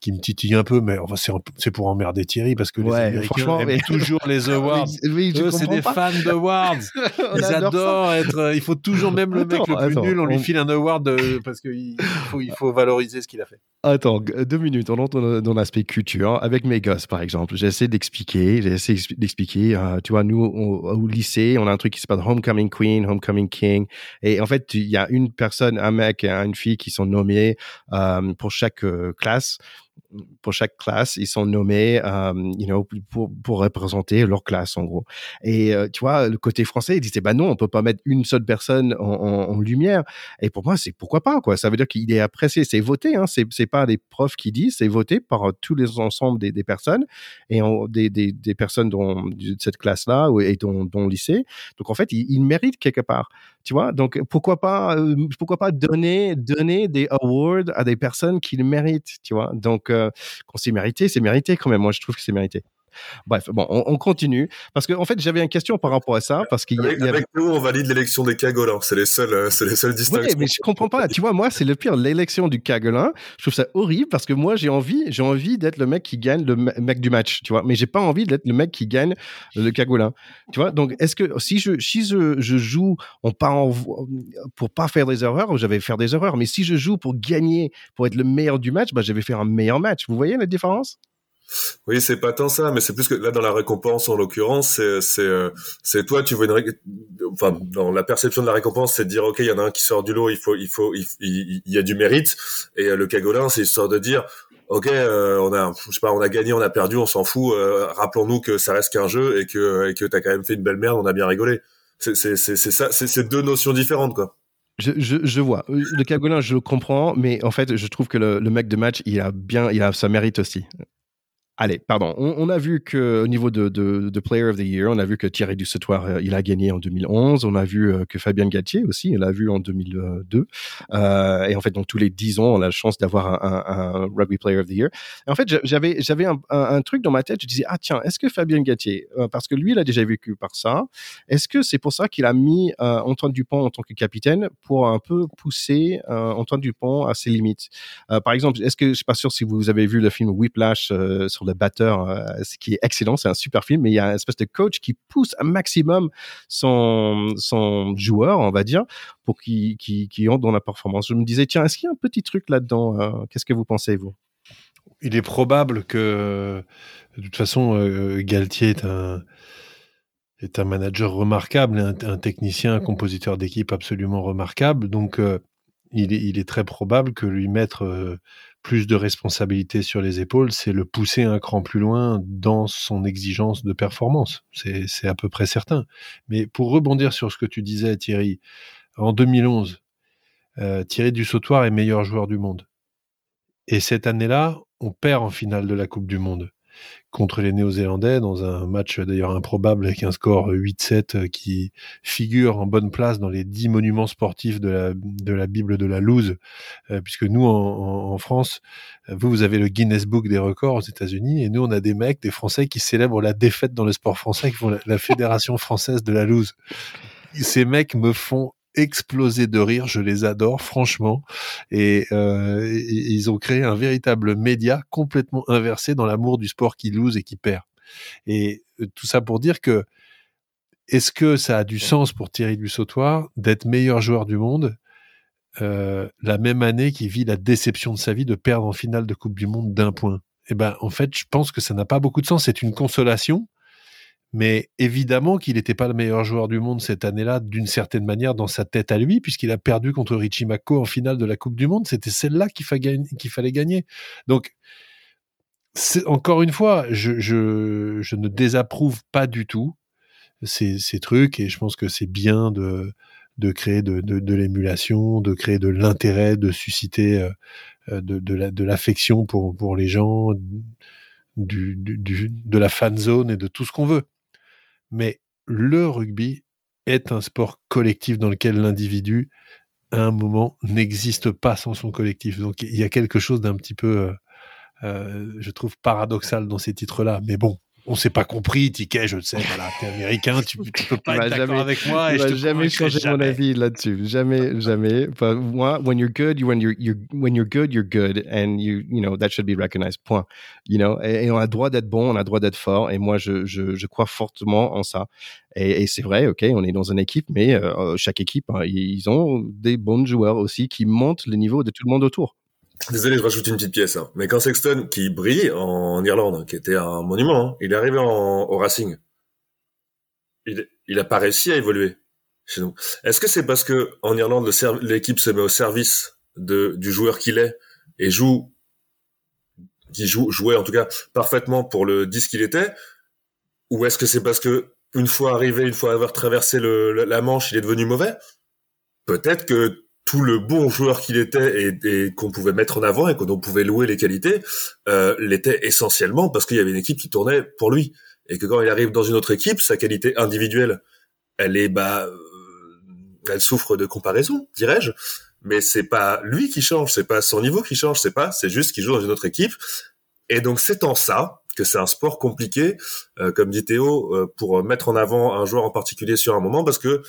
qui me titille un peu, mais enfin, c'est pour emmerder Thierry parce que les Américains aiment toujours les awards. oui, c'est des fans d'awards. Ils adorent être. Il faut toujours même le mec le plus nul, on lui file un award parce qu'il faut, il faut valoriser ce qu'il a fait. Attends, deux minutes. On entre dans l'aspect culture avec mes gosses, par exemple. J'essaie d'expliquer, j'essaie d'expliquer. Euh, tu vois, nous au, lycée, on a un truc qui s'appelle Homecoming Queen, Homecoming King, et en fait, il y a une personne, un mec et une fille qui sont nommés euh, pour chaque euh, classe pour chaque classe, ils sont nommés, euh, you know, pour, pour représenter leur classe en gros. Et euh, tu vois, le côté français, il disait bah non, on peut pas mettre une seule personne en, en, lumière. Et pour moi, c'est pourquoi pas quoi. Ça veut dire qu'il est apprécié, c'est voté. Hein, c'est c'est pas des profs qui disent, c'est voté par tous les ensembles des, des personnes et des, des, des, personnes dont, de cette classe-là et dont, dont lycée. Donc en fait, il, il mérite quelque part. Tu vois, donc pourquoi pas, euh, pourquoi pas donner donner des awards à des personnes qui le méritent. Tu vois, donc euh, quand c'est mérité, c'est mérité quand même. Moi, je trouve que c'est mérité. Bref, bon, on, continue parce qu'en en fait, j'avais une question par rapport à ça parce qu'il y, avec, nous, on valide l'élection des cagolins. C'est les seuls, euh, c'est les seuls distinctions. Oui, mais je comprends pas. tu vois, moi, c'est le pire. L'élection du cagolin, je trouve ça horrible parce que moi, j'ai envie, j'ai envie d'être le mec qui gagne le mec du match, tu vois. Mais j'ai pas envie d'être le mec qui gagne le cagolin, tu vois. Donc, est-ce que si je, si je, je joue, on part pour pas faire des erreurs, je vais faire des erreurs. Mais si je joue pour gagner, pour être le meilleur du match, bah, je vais faire un meilleur match. Vous voyez la différence? Oui, c'est pas tant ça, mais c'est plus que là dans la récompense en l'occurrence, c'est euh, toi tu vois une enfin dans la perception de la récompense, c'est de dire OK, il y en a un qui sort du lot, il faut il faut il, y a du mérite et euh, le cagolin, c'est histoire de dire OK, euh, on a je sais pas, on a gagné, on a perdu, on s'en fout, rappelons-nous que ça reste qu'un jeu et que et que tu as quand même fait une belle merde, on a bien rigolé. C'est c'est c'est ça, c'est deux notions différentes quoi. Je, je, vois. Le cagolin, je comprends, mais en fait, je trouve que le, le mec de match, il a bien, il a sa mérite aussi. Allez, pardon. On, a vu que au niveau de, de, de, Player of the Year, on a vu que Thierry Dussoir, euh, il a gagné en 2011. On a vu euh, que Fabien Galtier aussi, il a vu en 2002. Euh, et en fait, dans tous les 10 ans, on a la chance d'avoir un, un, un, Rugby Player of the Year. En fait, j'avais j'avais un, un, truc dans ma tête. Je disais ah tiens, est-ce que Fabien Galtier, euh, parce que lui, il a déjà vécu par ça, est-ce que c'est pour ça qu'il a mis Antoine Dupont en tant que capitaine pour un peu pousser Antoine Dupont à ses limites? par exemple, est-ce que je suis pas sûr si vous avez vu le film Whiplash sur le batteur, euh, ce qui est excellent, c'est un super film, mais il y a une espèce de coach qui pousse un maximum son, son joueur, on va dire, pour qu'il qu entre dans la performance. Je me disais, tiens, est-ce qu'il y a un petit truc là-dedans euh, Qu'est-ce que vous pensez, vous? Il est probable que, de toute façon, euh, Galtier est un est un manager remarquable, un, un technicien, un compositeur d'équipe absolument remarquable. Donc, il, est, il, est, très probable que lui mettre plus de responsabilités sur les épaules, c'est le pousser un cran plus loin dans son exigence de performance. C'est à peu près certain. Mais pour rebondir sur ce que tu disais, Thierry, en 2011, euh, Thierry Dussautoir est meilleur joueur du monde. Et cette année-là, on perd en finale de la Coupe du Monde contre les Néo-Zélandais dans un match d'ailleurs improbable avec un score 8-7 euh, qui figure en bonne place dans les dix monuments sportifs de la, de la Bible de la loose, euh, puisque nous en, France, vous vous avez le Guinness Book des records aux États-Unis et nous on a des mecs, des Français qui célèbrent la défaite dans le sport français, qui font la, la Fédération française de la loose. Ces mecs me font exploser de rire. Je les adore, franchement. Et, euh, ils ont créé un véritable média complètement inversé dans l'amour du sport qui lose et qui perd. Et euh, tout ça pour dire que est-ce que ça a du sens pour Thierry Dussautoir d'être meilleur joueur du monde euh, la même année qu'il vit la déception de sa vie de perdre en finale de Coupe du Monde d'un point? Eh ben, en fait, je pense que ça n'a pas beaucoup de sens. C'est une consolation, mais évidemment qu'il n'était pas le meilleur joueur du monde cette année-là, d'une certaine manière, dans sa tête à lui, puisqu'il a perdu contre Richie Mako en finale de la Coupe du Monde. C'était celle-là qu'il fallait gagner. Donc, encore une fois, je, ne désapprouve pas du tout ces, trucs, et je pense que c'est bien de, créer de, l'émulation, de créer de l'intérêt, de susciter euh, euh, de, l'affection pour, les gens, de la fan zone et de tout ce qu'on veut. Mais le rugby est un sport collectif dans lequel l'individu, à un moment, n'existe pas sans son collectif. Donc il y a quelque chose d'un petit peu, euh, euh, je trouve, paradoxal dans ces titres-là. Mais bon, on s'est pas compris, Ticket, je le sais, voilà, t'es américain, tu, tu peux pas être d'accord avec moi. Et je jamais changer mon avis là-dessus, jamais, jamais. Moi, when you're good, you, when you're, you're, when you're good, you're good, and you, you know that should be recognized. Point. You know, et, on a droit d'être bon, on a droit d'être fort, et moi, je, je, je crois fortement en ça. Et, et c'est vrai, ok, on est dans une équipe, mais euh, chaque équipe, hein, ils ont des bons joueurs aussi qui montent le niveau de tout le monde autour. Désolé, je rajoute une petite pièce. Hein. Mais quand Sexton, qui brille en Irlande, qui était un monument, hein, il est arrivé en, au Racing. Il, il a pas réussi à évoluer chez nous. Est-ce que c'est parce que en Irlande, l'équipe se met au service de, du joueur qu'il est et joue, qui joue, jouait en tout cas parfaitement pour le 10 qu'il était, ou est-ce que c'est parce que une fois arrivé, une fois avoir traversé le, la Manche, il est devenu mauvais? Peut-être que tout le bon joueur qu'il était et, qu'on pouvait mettre en avant et qu'on pouvait louer les qualités, euh, l'était essentiellement parce qu'il y avait une équipe qui tournait pour lui. Et que quand il arrive dans une autre équipe, sa qualité individuelle, elle est bah, euh, elle souffre de comparaison, dirais-je. Mais c'est pas lui qui change, c'est pas son niveau qui change, c'est pas, c'est juste qu'il joue dans une autre équipe. Et donc c'est en ça que c'est un sport compliqué, euh, comme dit Théo, euh, pour mettre en avant un joueur en particulier sur un moment, parce que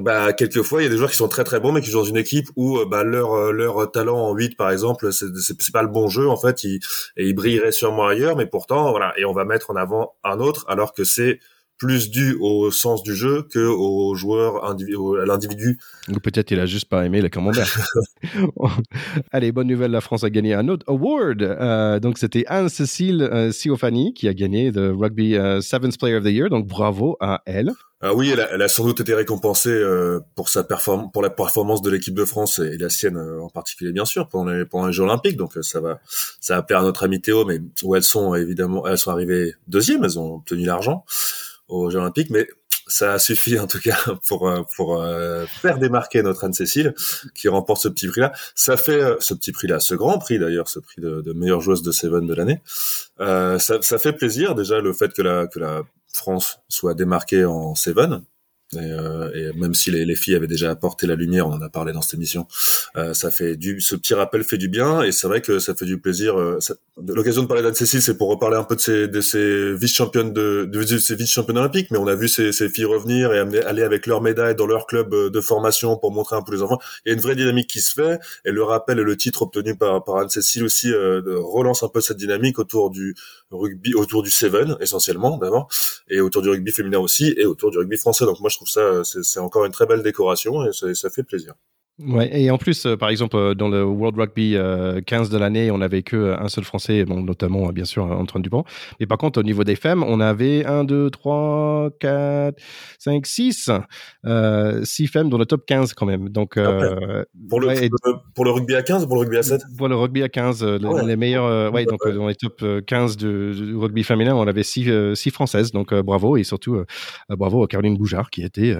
bah quelquefois il y a des joueurs qui sont très très bons mais qui jouent dans une équipe où euh, bah leur euh, leur talent en 8 par exemple c'est c'est pas le bon jeu en fait ils, et ils brilleraient sûrement ailleurs mais pourtant voilà et on va mettre en avant un autre alors que c'est plus dû au sens du jeu que au joueur à l'individu. Ou peut-être il a juste pas aimé les camembert. Allez, bonne nouvelle, la France a gagné un autre award. Euh, donc c'était Anne-Cécile euh, Siofani qui a gagné le Rugby euh, Seventh Player of the Year. Donc bravo à elle. Ah oui, elle a, elle a, sans doute été récompensée euh, pour sa performance, pour la performance de l'équipe de France et, la sienne euh, en particulier bien sûr pendant les, pendant les Jeux Olympiques. Donc ça va, ça va plaire à notre ami Théo, mais où elles sont évidemment, elles sont arrivées deuxième, elles ont obtenu l'argent aux Jeux Olympiques, mais ça suffit en tout cas pour euh, pour euh, faire démarquer notre Anne-Cécile qui remporte ce petit prix-là. Ça fait euh, ce petit prix-là, ce grand prix d'ailleurs, ce prix de, de, meilleure joueuse de Seven de l'année. Euh, ça, ça, fait plaisir déjà le fait que la que la France soit démarquée en Seven. Et, euh, et, même si les, les, filles avaient déjà apporté la lumière, on en a parlé dans cette émission, euh, ça fait du, ce petit rappel fait du bien et c'est vrai que ça fait du plaisir. Euh, L'occasion de parler d'Anne-Cécile, c'est pour reparler un peu de ces vice-championnes de, de, ces vice-championnes olympiques, mais on a vu ces, ces filles revenir et amener, aller avec leur médaille dans leur club euh, de formation pour montrer un peu les enfants. Il y a une vraie dynamique qui se fait et le rappel et le titre obtenu par, par Anne-Cécile aussi euh, relance un peu cette dynamique autour du rugby, autour du Seven essentiellement d'abord et autour du rugby féminin aussi et autour du rugby français. Donc moi je trouve ça, c'est encore une très belle décoration et ça, ça fait plaisir. Ouais, et en plus, euh, par exemple, euh, dans le World Rugby euh, 15 de l'année, on avait que euh, seul Français, bon, notamment, bien sûr, Antoine Dupont. Mais par contre, au niveau des femmes, on avait 1, 2, 3, 4, 5, 6, 6 femmes dans le top 15 quand même. Donc, okay. pour, le, ouais, pour le rugby à 15 ou pour le rugby à 7 Pour le rugby à 15, les, ouais. les meilleurs, ouais, donc dans les top 15 de, de, rugby féminin, on avait 6, 6 françaises. Donc, bravo, et surtout, bravo à Caroline Boujard qui était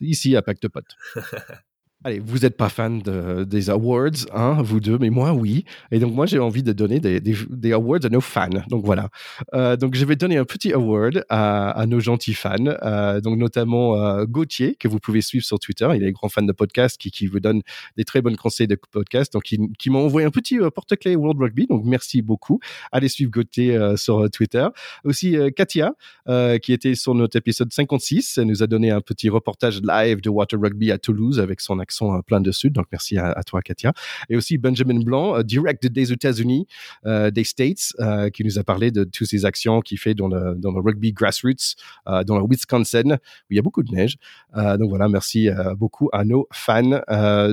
ici à Pacte Pot. Allez, vous n'êtes pas fan de, des awards, hein, vous deux, mais moi, oui. Et donc, moi, j'ai envie de donner des, awards à nos fans. Donc, voilà. Euh, donc, je vais donner un petit award à, nos gentils fans. Euh, donc, notamment euh, Gauthier, que vous pouvez suivre sur Twitter. Il est grand fan de podcast qui, qui vous donne des très bons conseils de podcast. Donc, il, qui m'a envoyé un petit euh, porte-clés World Rugby. Donc, merci beaucoup. Allez suivre Gauthier sur Twitter. Aussi, Katia, qui était sur notre épisode 56. Elle nous a donné un petit reportage live de Water Rugby à Toulouse avec son accent plein de sud. Donc merci à, à, toi, Katia. Et aussi Benjamin Blanc, direct des États-Unis, euh, des States, euh, qui nous a parlé de toutes ces actions qu'il fait dans le, dans le rugby grassroots, euh, dans le Wisconsin, où il y a beaucoup de neige. donc voilà, merci beaucoup à nos fans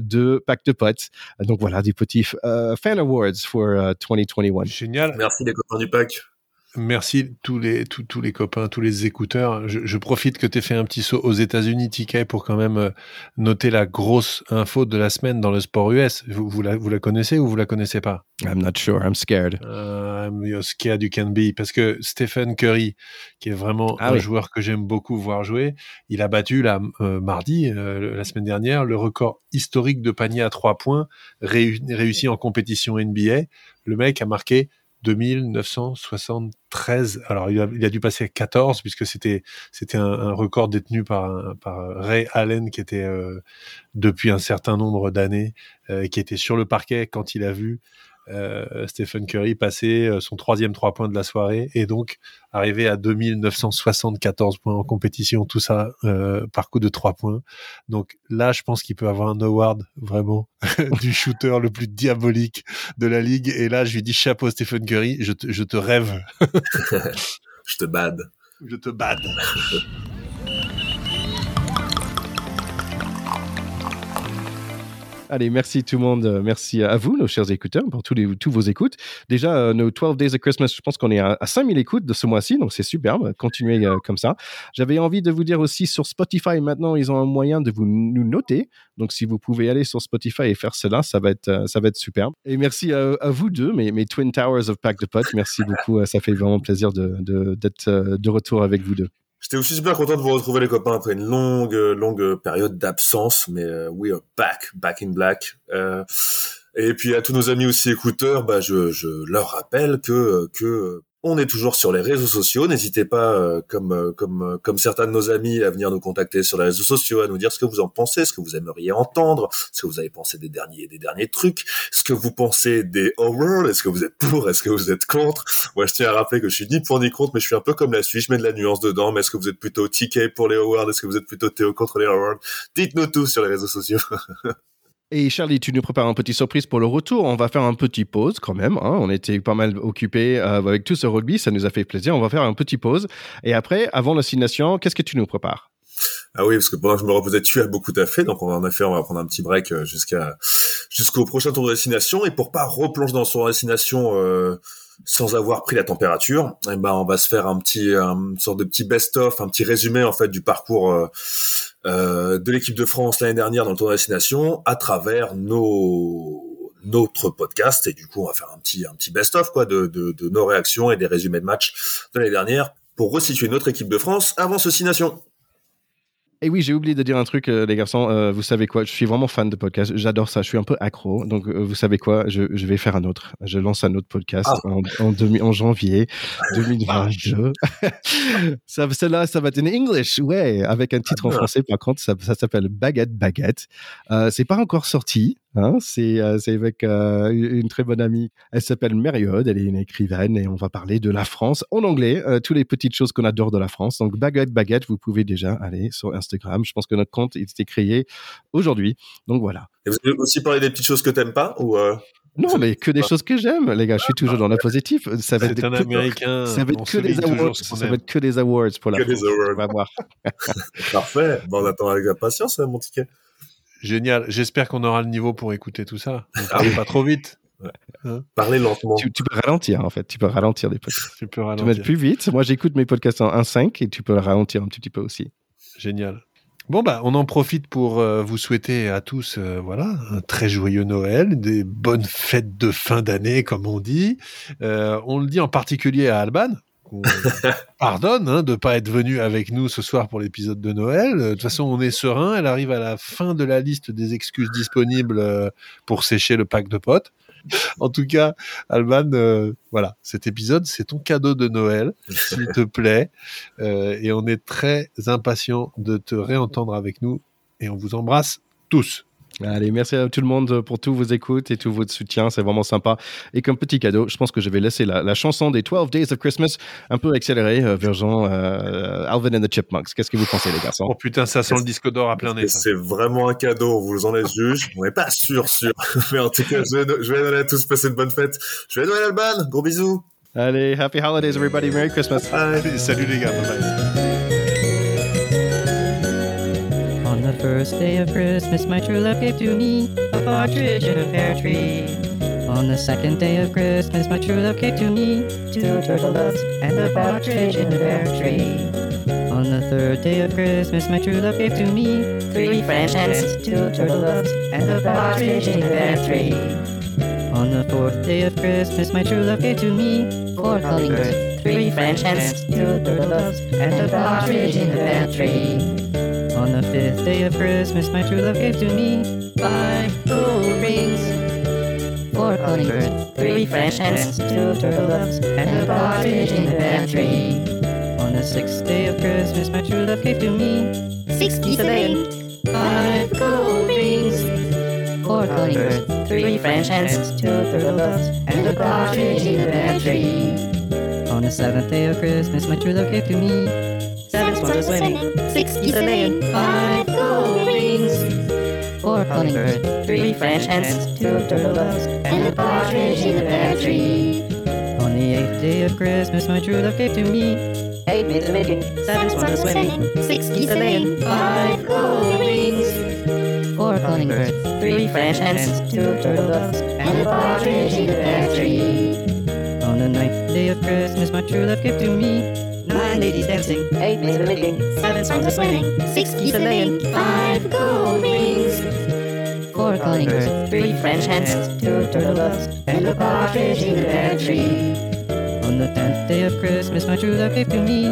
de Pack de Potes. Donc voilà, des petits fan awards for 2021. Génial. Merci les copains du pack. Merci tous les tous, tous les copains, tous les écouteurs. Je, je profite que tu aies fait un petit saut aux États-Unis, TK, pour quand même euh, noter la grosse info de la semaine dans le sport US. Vous, vous, la, vous la connaissez ou vous la connaissez pas? I'm not sure. I'm scared. Uh, I'm scared you can be. Parce que Stephen Curry, qui est vraiment ah un oui. joueur que j'aime beaucoup voir jouer, il a battu la euh, mardi, euh, la semaine dernière, le record historique de panier à trois points réussi en compétition NBA. Le mec a marqué 2973. Alors, il a, dû passer à 14 puisque c'était un, record détenu par, par Ray Allen qui était euh, depuis un certain nombre d'années, euh, qui était sur le parquet quand il a vu euh, Stephen Curry passait euh, son troisième trois points de la soirée et donc arrivé à 2974 points en compétition, tout ça euh, par coup de trois points. Donc là, je pense qu'il peut avoir un award vraiment du shooter le plus diabolique de la ligue. Et là, je lui dis chapeau Stephen Curry, je te, je te rêve. je te bade. Je te bade. Allez, merci tout le monde. Merci à vous, nos chers écouteurs, pour tous, vos écoutes. Déjà, euh, nos 12 Days of Christmas, je pense qu'on est à, 5000 écoutes de ce mois-ci, donc c'est superbe. Continuez euh, comme ça. J'avais envie de vous dire aussi sur Spotify, maintenant, ils ont un moyen de vous nous noter. Donc, si vous pouvez aller sur Spotify et faire cela, ça va être, euh, superbe. Et merci à, vous deux, mes, Twin Towers of Pack de Pot. Merci beaucoup. ça fait vraiment plaisir d'être de retour avec vous deux. J'étais aussi super content de vous retrouver les copains après une longue, longue période d'absence, mais euh, we are back, back in black. Euh, et puis à tous nos amis aussi écouteurs, bah je, je leur rappelle que que on est toujours sur les réseaux sociaux. N'hésitez pas, euh, comme euh, comme euh, comme certains de nos amis, à venir nous contacter sur les réseaux sociaux, à nous dire ce que vous en pensez, ce que vous aimeriez entendre, ce que vous avez pensé des derniers des derniers trucs, ce que vous pensez des horror. Est-ce que vous êtes pour, est-ce que vous êtes contre Moi, je tiens à rappeler que je suis ni pour ni contre, mais je suis un peu comme la Suisse, je mets de la nuance dedans. Mais est-ce que vous êtes plutôt TK pour les awards Est-ce que vous êtes plutôt Théo contre les awards Dites-nous tout sur les réseaux sociaux. Et Charlie, tu nous prépares un petit surprise pour le retour. On va faire un petit pause quand même. Hein. On était pas mal occupés euh, avec tout ce rugby. Ça nous a fait plaisir. On va faire un petit pause. Et après, avant l'assignation, qu'est-ce que tu nous prépares? Ah oui, parce que pendant que je me reposais, tu as beaucoup taffé, donc on en effet, on va prendre un petit break euh, jusqu'à jusqu'au prochain tour de destination, et pour pas replonger dans son destination euh, sans avoir pris la température, eh ben on va se faire un petit, une sorte de petit best-of, un petit résumé en fait du parcours euh, de l'équipe de France l'année dernière dans le tour de destination à travers nos notre podcast et du coup on va faire un petit un petit best of quoi de, nos réactions et des résumés de matchs de l'année dernière pour resituer notre équipe de France avant ce Six. Et oui, j'ai oublié de dire un truc, euh, les garçons. Euh, vous savez quoi Je suis vraiment fan de podcast. J'adore ça. Je suis un peu accro. Donc, euh, vous savez quoi je, je, vais faire un autre. Je lance un autre podcast ah. en, en, demi, en, janvier 2022. ça, celle-là, ça va être en English, ouais, avec un titre en français. Par contre, ça, ça s'appelle Baguette Baguette. c'est pas encore sorti. Hein, c'est euh, avec euh, une très bonne amie. Elle s'appelle Mériode, elle est une écrivaine et on va parler de la France en anglais, euh, toutes les petites choses qu'on adore de la France. Donc baguette, baguette, vous pouvez déjà aller sur Instagram. Je pense que notre compte il était créé aujourd'hui. Donc voilà. Et vous avez aussi parlé des petites choses que t'aimes pas ou Non, mais que des choses que j'aime, les gars. Je suis toujours dans la positif. Ça va être un que, américain. Ça va être que des awards. Ça va être que des awards pour la que France. Des awards. On va voir. Parfait. Bon, on attend avec impatience, hein, mon ticket. Génial. J'espère qu'on aura le niveau pour écouter tout ça. Ah pas trop vite. Hein Parlez lentement. Tu, peux ralentir en fait. Tu peux ralentir des podcasts. Tu peux ralentir. Tu peux mettre plus vite. Moi, j'écoute mes podcasts en 1.5 et tu peux ralentir un petit peu aussi. Génial. Bon bah, on en profite pour euh, vous souhaiter à tous, euh, voilà, un très joyeux Noël, des bonnes fêtes de fin d'année, comme on dit. Euh, on le dit en particulier à Alban, pardonne hein, de ne pas être venu avec nous ce soir pour l'épisode de Noël. De toute façon, on est serein. Elle arrive à la fin de la liste des excuses disponibles euh, pour sécher le pack de potes. En tout cas, Alban, euh, voilà, cet épisode, c'est ton cadeau de Noël, s'il te plaît. Euh, et on est très impatient de te réentendre avec nous. Et on vous embrasse tous. Allez, merci à tout le monde pour tous vos écoutes et tout votre soutien, c'est vraiment sympa. Et comme petit cadeau, je pense que je vais laisser la, la chanson des 12 Days of Christmas un peu accélérée, euh, version euh, Alvin and the Chipmunks. Qu'est-ce que vous pensez, les garçons? Oh putain, ça sent le disque d'or à plein nez. C'est vraiment un cadeau, on vous en est juge. On n'est pas sûr, sûr. Mais en tout cas, je vais, je vais à tous passer de bonnes fêtes. Je vais donner Alban, gros bisous. Allez, happy holidays, everybody. Merry Christmas. Allez, salut les gars, bye bye. First day of Christmas, my true love gave to me a partridge in a pear tree. On the second day of Christmas, my true love gave to me two turtle doves and a partridge in a pear tree. On the third day of Christmas, my true love gave to me three French hens, two turtle doves, and a partridge in a pear tree. On the fourth day of Christmas, my true love gave to me four calling birds, three French hens, two turtle doves, and a partridge in a pear tree. On the fifth day of Christmas, my true love gave to me five gold rings, four calling birds, three French hens, two turtle doves, and a partridge in the pantry. On the sixth day of Christmas, my true love gave to me sixty-seven, five gold rings, four calling birds, three French hens, two turtle doves, and a partridge in a pear tree. On the seventh day of Christmas, my true love gave to me a swimming, six geese a laying, five gold rings. Four calling birds, three French hens, two turtle doves, and a partridge in a pear tree. On the eighth day of Christmas, my true love gave to me. Eight maids a milking, seven swans a swimming, six geese a laying, five gold rings. Four calling birds, three French hens, two turtle doves, and a partridge in a pear tree. On the ninth day of Christmas, my true love gave to me nine ladies dancing, eight maids a milking, seven swans a swimming, six geese a laying, five gold rings. Four calling. Birds, three French hens, two turtle doves, and a partridge in a pear tree. On the tenth day of Christmas, my true love gave to me.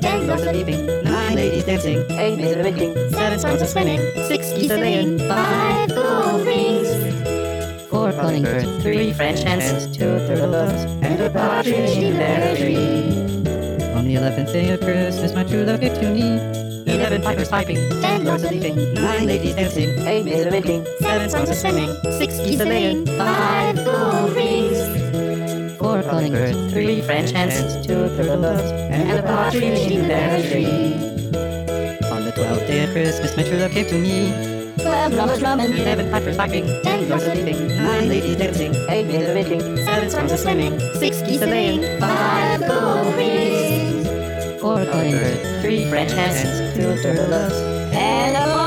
Ten dogs a leaping, nine ladies dancing, eight maids a milking, seven swans a swimming, six geese a laying, five gold rings. Four calling. Birds, three French hens, two turtle doves, and a partridge in their tree. On the eleventh day of Christmas, my true love gave to me. Eleven pipers piping, ten dogs a leaping, nine ladies dancing, eight maids a milking, seven swans a swimming, six geese a laying, five gold rings. Four calling birds, three French hens, two turtle doves, and a partridge in their tree. On the twelfth day of Christmas, my true love gave to me. Twelve drummers drumming, eleven pipers piping, ten dogs a leaping, nine ladies dancing, eight maids a milking, seven swans a swimming, six geese a laying, five gold rings. Four calling three French hens, two turtle doves, and a